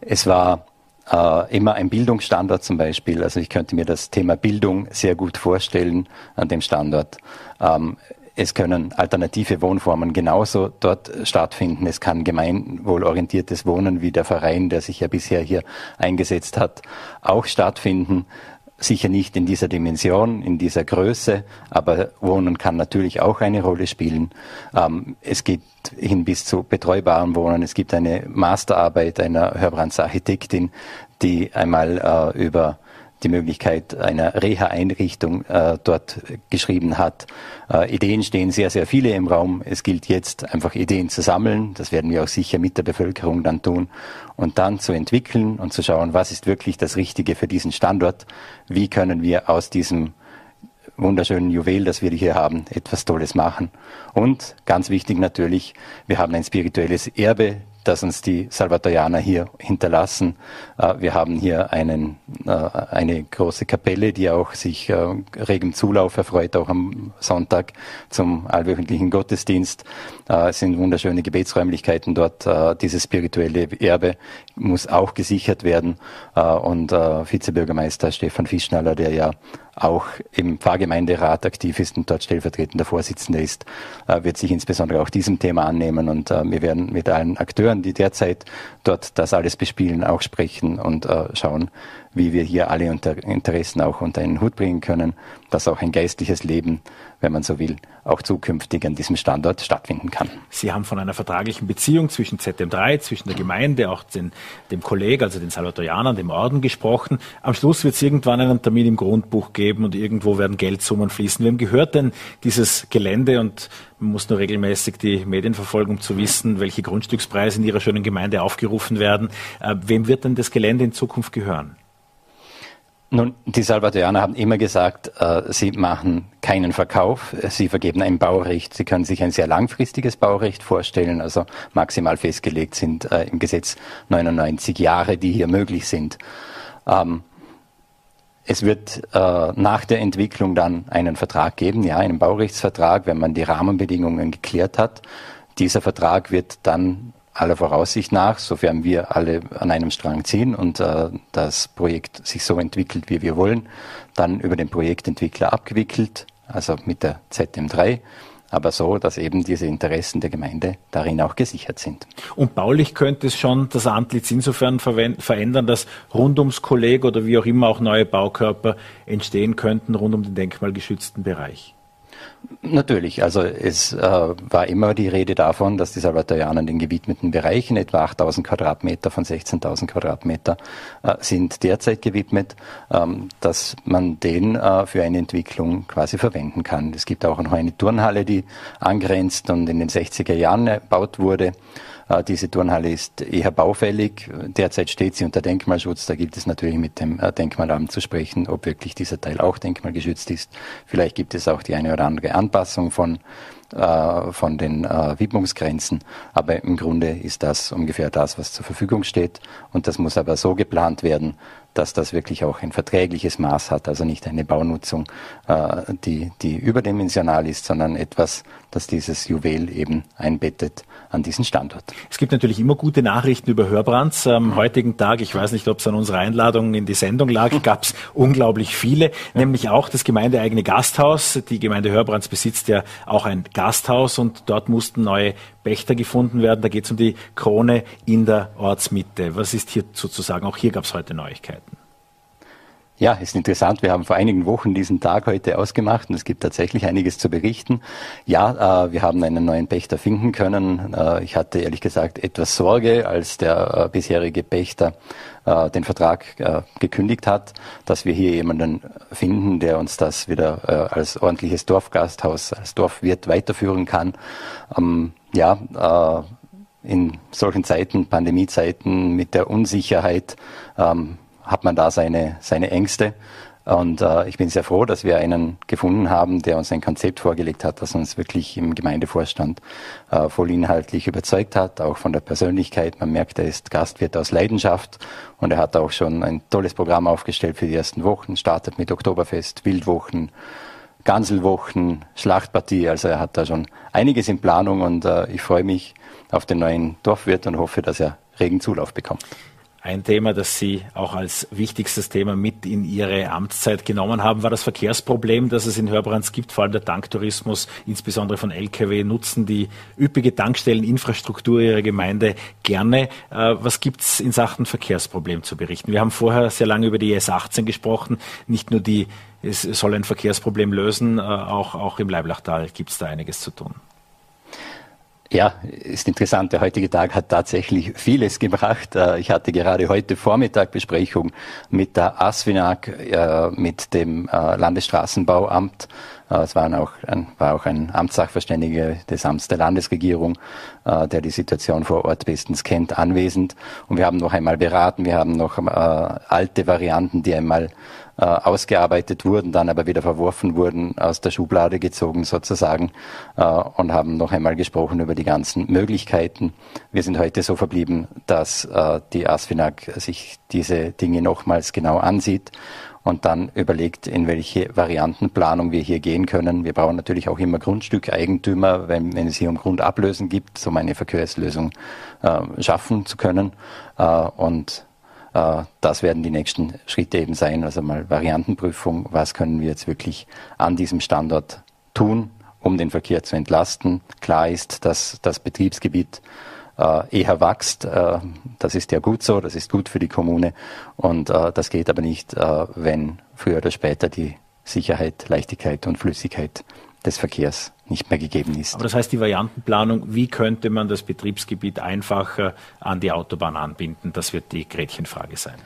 Es war äh, immer ein Bildungsstandort zum Beispiel. Also ich könnte mir das Thema Bildung sehr gut vorstellen an dem Standort. Ähm, es können alternative Wohnformen genauso dort stattfinden. Es kann gemeinwohlorientiertes Wohnen, wie der Verein, der sich ja bisher hier eingesetzt hat, auch stattfinden. Sicher nicht in dieser Dimension, in dieser Größe, aber Wohnen kann natürlich auch eine Rolle spielen. Ähm, es geht hin bis zu betreubaren Wohnen. Es gibt eine Masterarbeit einer Hörbrands Architektin, die einmal äh, über die Möglichkeit einer Reha-Einrichtung äh, dort geschrieben hat. Äh, Ideen stehen sehr, sehr viele im Raum. Es gilt jetzt einfach Ideen zu sammeln. Das werden wir auch sicher mit der Bevölkerung dann tun. Und dann zu entwickeln und zu schauen, was ist wirklich das Richtige für diesen Standort? Wie können wir aus diesem wunderschönen Juwel, das wir hier haben, etwas Tolles machen. Und ganz wichtig natürlich, wir haben ein spirituelles Erbe das uns die Salvatorianer hier hinterlassen. Äh, wir haben hier einen, äh, eine große Kapelle, die auch sich äh, regem Zulauf erfreut, auch am Sonntag zum allwöchentlichen Gottesdienst. Es sind wunderschöne Gebetsräumlichkeiten dort. Dieses spirituelle Erbe muss auch gesichert werden. Und Vizebürgermeister Stefan Fischnaller, der ja auch im Pfarrgemeinderat aktiv ist und dort stellvertretender Vorsitzender ist, wird sich insbesondere auch diesem Thema annehmen. Und wir werden mit allen Akteuren die derzeit dort das alles bespielen, auch sprechen und äh, schauen, wie wir hier alle Interessen auch unter einen Hut bringen können, dass auch ein geistliches Leben, wenn man so will, auch zukünftig an diesem Standort stattfinden kann. Sie haben von einer vertraglichen Beziehung zwischen ZM3, zwischen der Gemeinde, auch den, dem Kolleg, also den Salvatorianern, dem Orden gesprochen. Am Schluss wird es irgendwann einen Termin im Grundbuch geben und irgendwo werden Geldsummen fließen. Wem gehört denn dieses Gelände und man muss nur regelmäßig die Medien verfolgen, um zu wissen, welche Grundstückspreise in Ihrer schönen Gemeinde aufgerufen werden. Äh, wem wird denn das Gelände in Zukunft gehören? Nun, die Salvatorianer haben immer gesagt, äh, sie machen keinen Verkauf, sie vergeben ein Baurecht. Sie können sich ein sehr langfristiges Baurecht vorstellen, also maximal festgelegt sind äh, im Gesetz 99 Jahre, die hier möglich sind. Ähm, es wird äh, nach der Entwicklung dann einen Vertrag geben, ja, einen Baurechtsvertrag, wenn man die Rahmenbedingungen geklärt hat. Dieser Vertrag wird dann aller Voraussicht nach, sofern wir alle an einem Strang ziehen und äh, das Projekt sich so entwickelt, wie wir wollen, dann über den Projektentwickler abgewickelt, also mit der ZM3 aber so, dass eben diese Interessen der Gemeinde darin auch gesichert sind. Und baulich könnte es schon das Antlitz insofern verändern, dass rund ums Kolleg oder wie auch immer auch neue Baukörper entstehen könnten rund um den denkmalgeschützten Bereich. Natürlich, also es äh, war immer die Rede davon, dass die Salvatorianer in den gewidmeten Bereichen, etwa 8000 Quadratmeter von 16.000 Quadratmeter, äh, sind derzeit gewidmet, ähm, dass man den äh, für eine Entwicklung quasi verwenden kann. Es gibt auch noch eine Turnhalle, die angrenzt und in den 60er Jahren erbaut wurde. Äh, diese Turnhalle ist eher baufällig. Derzeit steht sie unter Denkmalschutz. Da gilt es natürlich mit dem äh, Denkmalamt zu sprechen, ob wirklich dieser Teil auch denkmalgeschützt ist. Vielleicht gibt es auch die eine oder andere Anpassung von äh, von den Widmungsgrenzen. Aber im Grunde ist das ungefähr das, was zur Verfügung steht. Und das muss aber so geplant werden, dass das wirklich auch ein verträgliches Maß hat, also nicht eine Baunutzung, die, die überdimensional ist, sondern etwas, das dieses Juwel eben einbettet an diesen Standort. Es gibt natürlich immer gute Nachrichten über Hörbrands. Am heutigen Tag, ich weiß nicht, ob es an unserer Einladung in die Sendung lag, gab es unglaublich viele, nämlich auch das gemeindeeigene Gasthaus. Die Gemeinde Hörbrands besitzt ja auch ein Gasthaus und dort mussten neue Pächter gefunden werden. Da geht es um die Krone in der Ortsmitte. Was ist hier sozusagen? Auch hier gab es heute Neuigkeiten. Ja, ist interessant. Wir haben vor einigen Wochen diesen Tag heute ausgemacht und es gibt tatsächlich einiges zu berichten. Ja, äh, wir haben einen neuen Pächter finden können. Äh, ich hatte ehrlich gesagt etwas Sorge, als der äh, bisherige Pächter äh, den Vertrag äh, gekündigt hat, dass wir hier jemanden finden, der uns das wieder äh, als ordentliches Dorfgasthaus, als Dorfwirt weiterführen kann. Ähm, ja, in solchen Zeiten, Pandemiezeiten mit der Unsicherheit, ähm, hat man da seine, seine Ängste. Und äh, ich bin sehr froh, dass wir einen gefunden haben, der uns ein Konzept vorgelegt hat, das uns wirklich im Gemeindevorstand äh, voll überzeugt hat, auch von der Persönlichkeit. Man merkt, er ist Gastwirt aus Leidenschaft und er hat auch schon ein tolles Programm aufgestellt für die ersten Wochen, startet mit Oktoberfest, Wildwochen, Ganselwochen, Schlachtpartie. Also er hat da schon einiges in Planung und äh, ich freue mich auf den neuen Dorfwirt und hoffe, dass er regen Zulauf bekommt. Ein Thema, das Sie auch als wichtigstes Thema mit in Ihre Amtszeit genommen haben, war das Verkehrsproblem, das es in Hörbrands gibt, vor allem der Tanktourismus, insbesondere von Lkw, nutzen die üppige Tankstelleninfrastruktur Ihrer Gemeinde gerne. Äh, was gibt es in Sachen Verkehrsproblem zu berichten? Wir haben vorher sehr lange über die S18 gesprochen. Nicht nur die, es soll ein Verkehrsproblem lösen, äh, auch, auch im Leiblachtal gibt es da einiges zu tun. Ja, ist interessant. Der heutige Tag hat tatsächlich vieles gebracht. Äh, ich hatte gerade heute Vormittag Besprechung mit der ASFINAG, äh, mit dem äh, Landesstraßenbauamt. Es war auch ein, war auch ein Amtssachverständiger des Amts der Landesregierung, der die Situation vor Ort bestens kennt, anwesend. Und wir haben noch einmal beraten. Wir haben noch alte Varianten, die einmal äh, ausgearbeitet wurden, dann aber wieder verworfen wurden, aus der Schublade gezogen sozusagen äh, und haben noch einmal gesprochen über die ganzen Möglichkeiten. Wir sind heute so verblieben, dass äh, die ASFINAG sich diese Dinge nochmals genau ansieht und dann überlegt, in welche Variantenplanung wir hier gehen können. Wir brauchen natürlich auch immer Grundstückeigentümer, wenn, wenn es hier um Grundablösen gibt, um eine Verkehrslösung äh, schaffen zu können. Äh, und das werden die nächsten Schritte eben sein. Also mal Variantenprüfung. Was können wir jetzt wirklich an diesem Standort tun, um den Verkehr zu entlasten? Klar ist, dass das Betriebsgebiet äh, eher wächst. Äh, das ist ja gut so, das ist gut für die Kommune. Und das geht aber nicht, wenn früher oder später die Sicherheit, Leichtigkeit und Flüssigkeit des Verkehrs nicht mehr gegeben ist. Aber das heißt, die Variantenplanung, wie könnte man das Betriebsgebiet einfacher an die Autobahn anbinden, das wird die Gretchenfrage sein.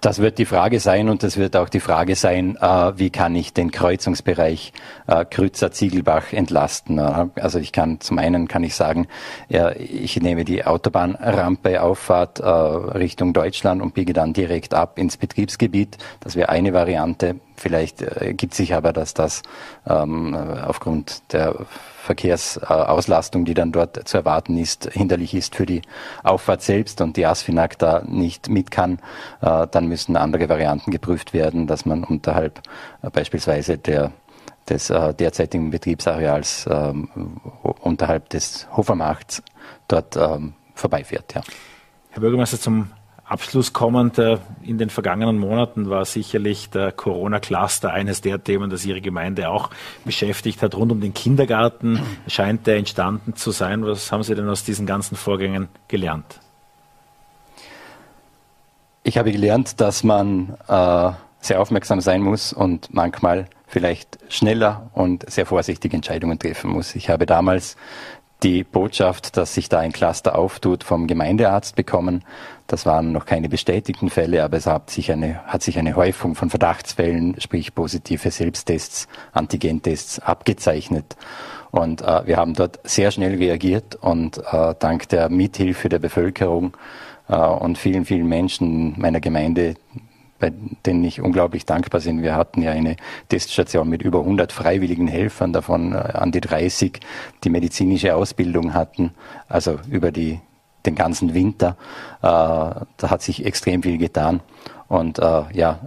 Das wird die Frage sein und das wird auch die Frage sein, äh, wie kann ich den Kreuzungsbereich äh, Krützer-Ziegelbach entlasten. Äh, also ich kann, zum einen kann ich sagen, ich nehme die Autobahnrampe Auffahrt äh, Richtung Deutschland und biege dann direkt ab ins Betriebsgebiet. Das wäre eine Variante. Vielleicht äh, gibt sich aber, dass das ähm, aufgrund der Verkehrsauslastung, die dann dort zu erwarten ist, hinderlich ist für die Auffahrt selbst und die ASFINAG da nicht mit kann, äh, dann müssen andere Varianten geprüft werden, dass man unterhalb äh, beispielsweise der des derzeitigen Betriebsareals ähm, unterhalb des Hofermachts dort ähm, vorbeifährt. Ja. Herr Bürgermeister, zum Abschluss kommend, äh, in den vergangenen Monaten war sicherlich der Corona-Cluster eines der Themen, das Ihre Gemeinde auch beschäftigt hat. Rund um den Kindergarten scheint der entstanden zu sein. Was haben Sie denn aus diesen ganzen Vorgängen gelernt? Ich habe gelernt, dass man äh, sehr aufmerksam sein muss und manchmal vielleicht schneller und sehr vorsichtig Entscheidungen treffen muss. Ich habe damals die Botschaft, dass sich da ein Cluster auftut, vom Gemeindearzt bekommen. Das waren noch keine bestätigten Fälle, aber es hat sich eine, hat sich eine Häufung von Verdachtsfällen, sprich positive Selbsttests, Antigentests abgezeichnet. Und äh, wir haben dort sehr schnell reagiert und äh, dank der Mithilfe der Bevölkerung äh, und vielen, vielen Menschen meiner Gemeinde, bei denen ich unglaublich dankbar bin. Wir hatten ja eine Teststation mit über 100 freiwilligen Helfern, davon äh, an die 30, die medizinische Ausbildung hatten, also über die, den ganzen Winter. Äh, da hat sich extrem viel getan. Und äh, ja,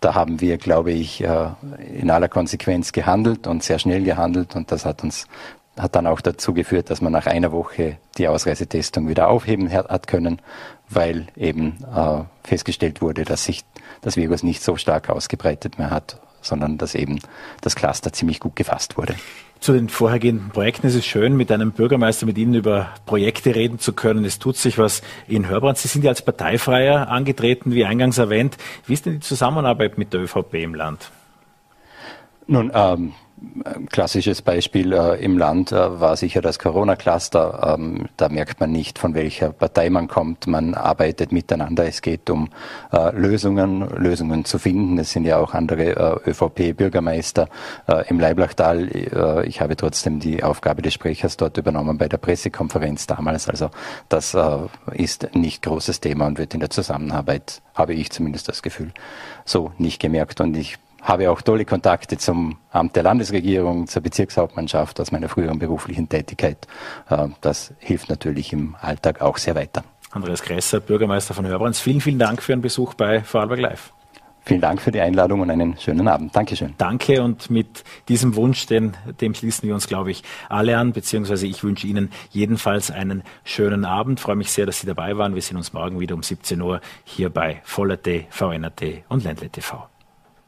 da haben wir, glaube ich, äh, in aller Konsequenz gehandelt und sehr schnell gehandelt und das hat uns hat dann auch dazu geführt, dass man nach einer Woche die Ausreisetestung wieder aufheben hat können, weil eben äh, festgestellt wurde, dass sich das Virus nicht so stark ausgebreitet mehr hat, sondern dass eben das Cluster ziemlich gut gefasst wurde. Zu den vorhergehenden Projekten ist es schön, mit einem Bürgermeister, mit Ihnen über Projekte reden zu können. Es tut sich was in Hörbrand. Sie sind ja als Parteifreier angetreten, wie eingangs erwähnt. Wie ist denn die Zusammenarbeit mit der ÖVP im Land? Nun, ähm, klassisches Beispiel äh, im Land äh, war sicher das Corona-Cluster. Ähm, da merkt man nicht, von welcher Partei man kommt. Man arbeitet miteinander. Es geht um äh, Lösungen, Lösungen zu finden. Es sind ja auch andere äh, ÖVP-Bürgermeister äh, im Leiblachtal. Äh, ich habe trotzdem die Aufgabe des Sprechers dort übernommen bei der Pressekonferenz damals. Also das ist nicht großes Thema und wird in der Zusammenarbeit, habe ich zumindest das Gefühl, so nicht gemerkt. Und ich habe auch tolle Kontakte zum Amt der Landesregierung, zur Bezirkshauptmannschaft aus meiner früheren beruflichen Tätigkeit. Äh, das hilft natürlich im Alltag auch sehr weiter. Andreas Gresser, Bürgermeister von Hörbrands, vielen, vielen Dank für Ihren Besuch bei Vorarlberg Live. Vielen Dank für die Einladung und einen schönen Abend. Dankeschön. Danke und mit diesem Wunsch, den, dem schließen wir uns, glaube ich, alle an, beziehungsweise ich wünsche Ihnen jedenfalls einen schönen Abend. Ich freue mich sehr, dass Sie dabei waren. Wir sehen uns morgen wieder um 17 Uhr hier bei Voller.t, VNRT und Ländle TV.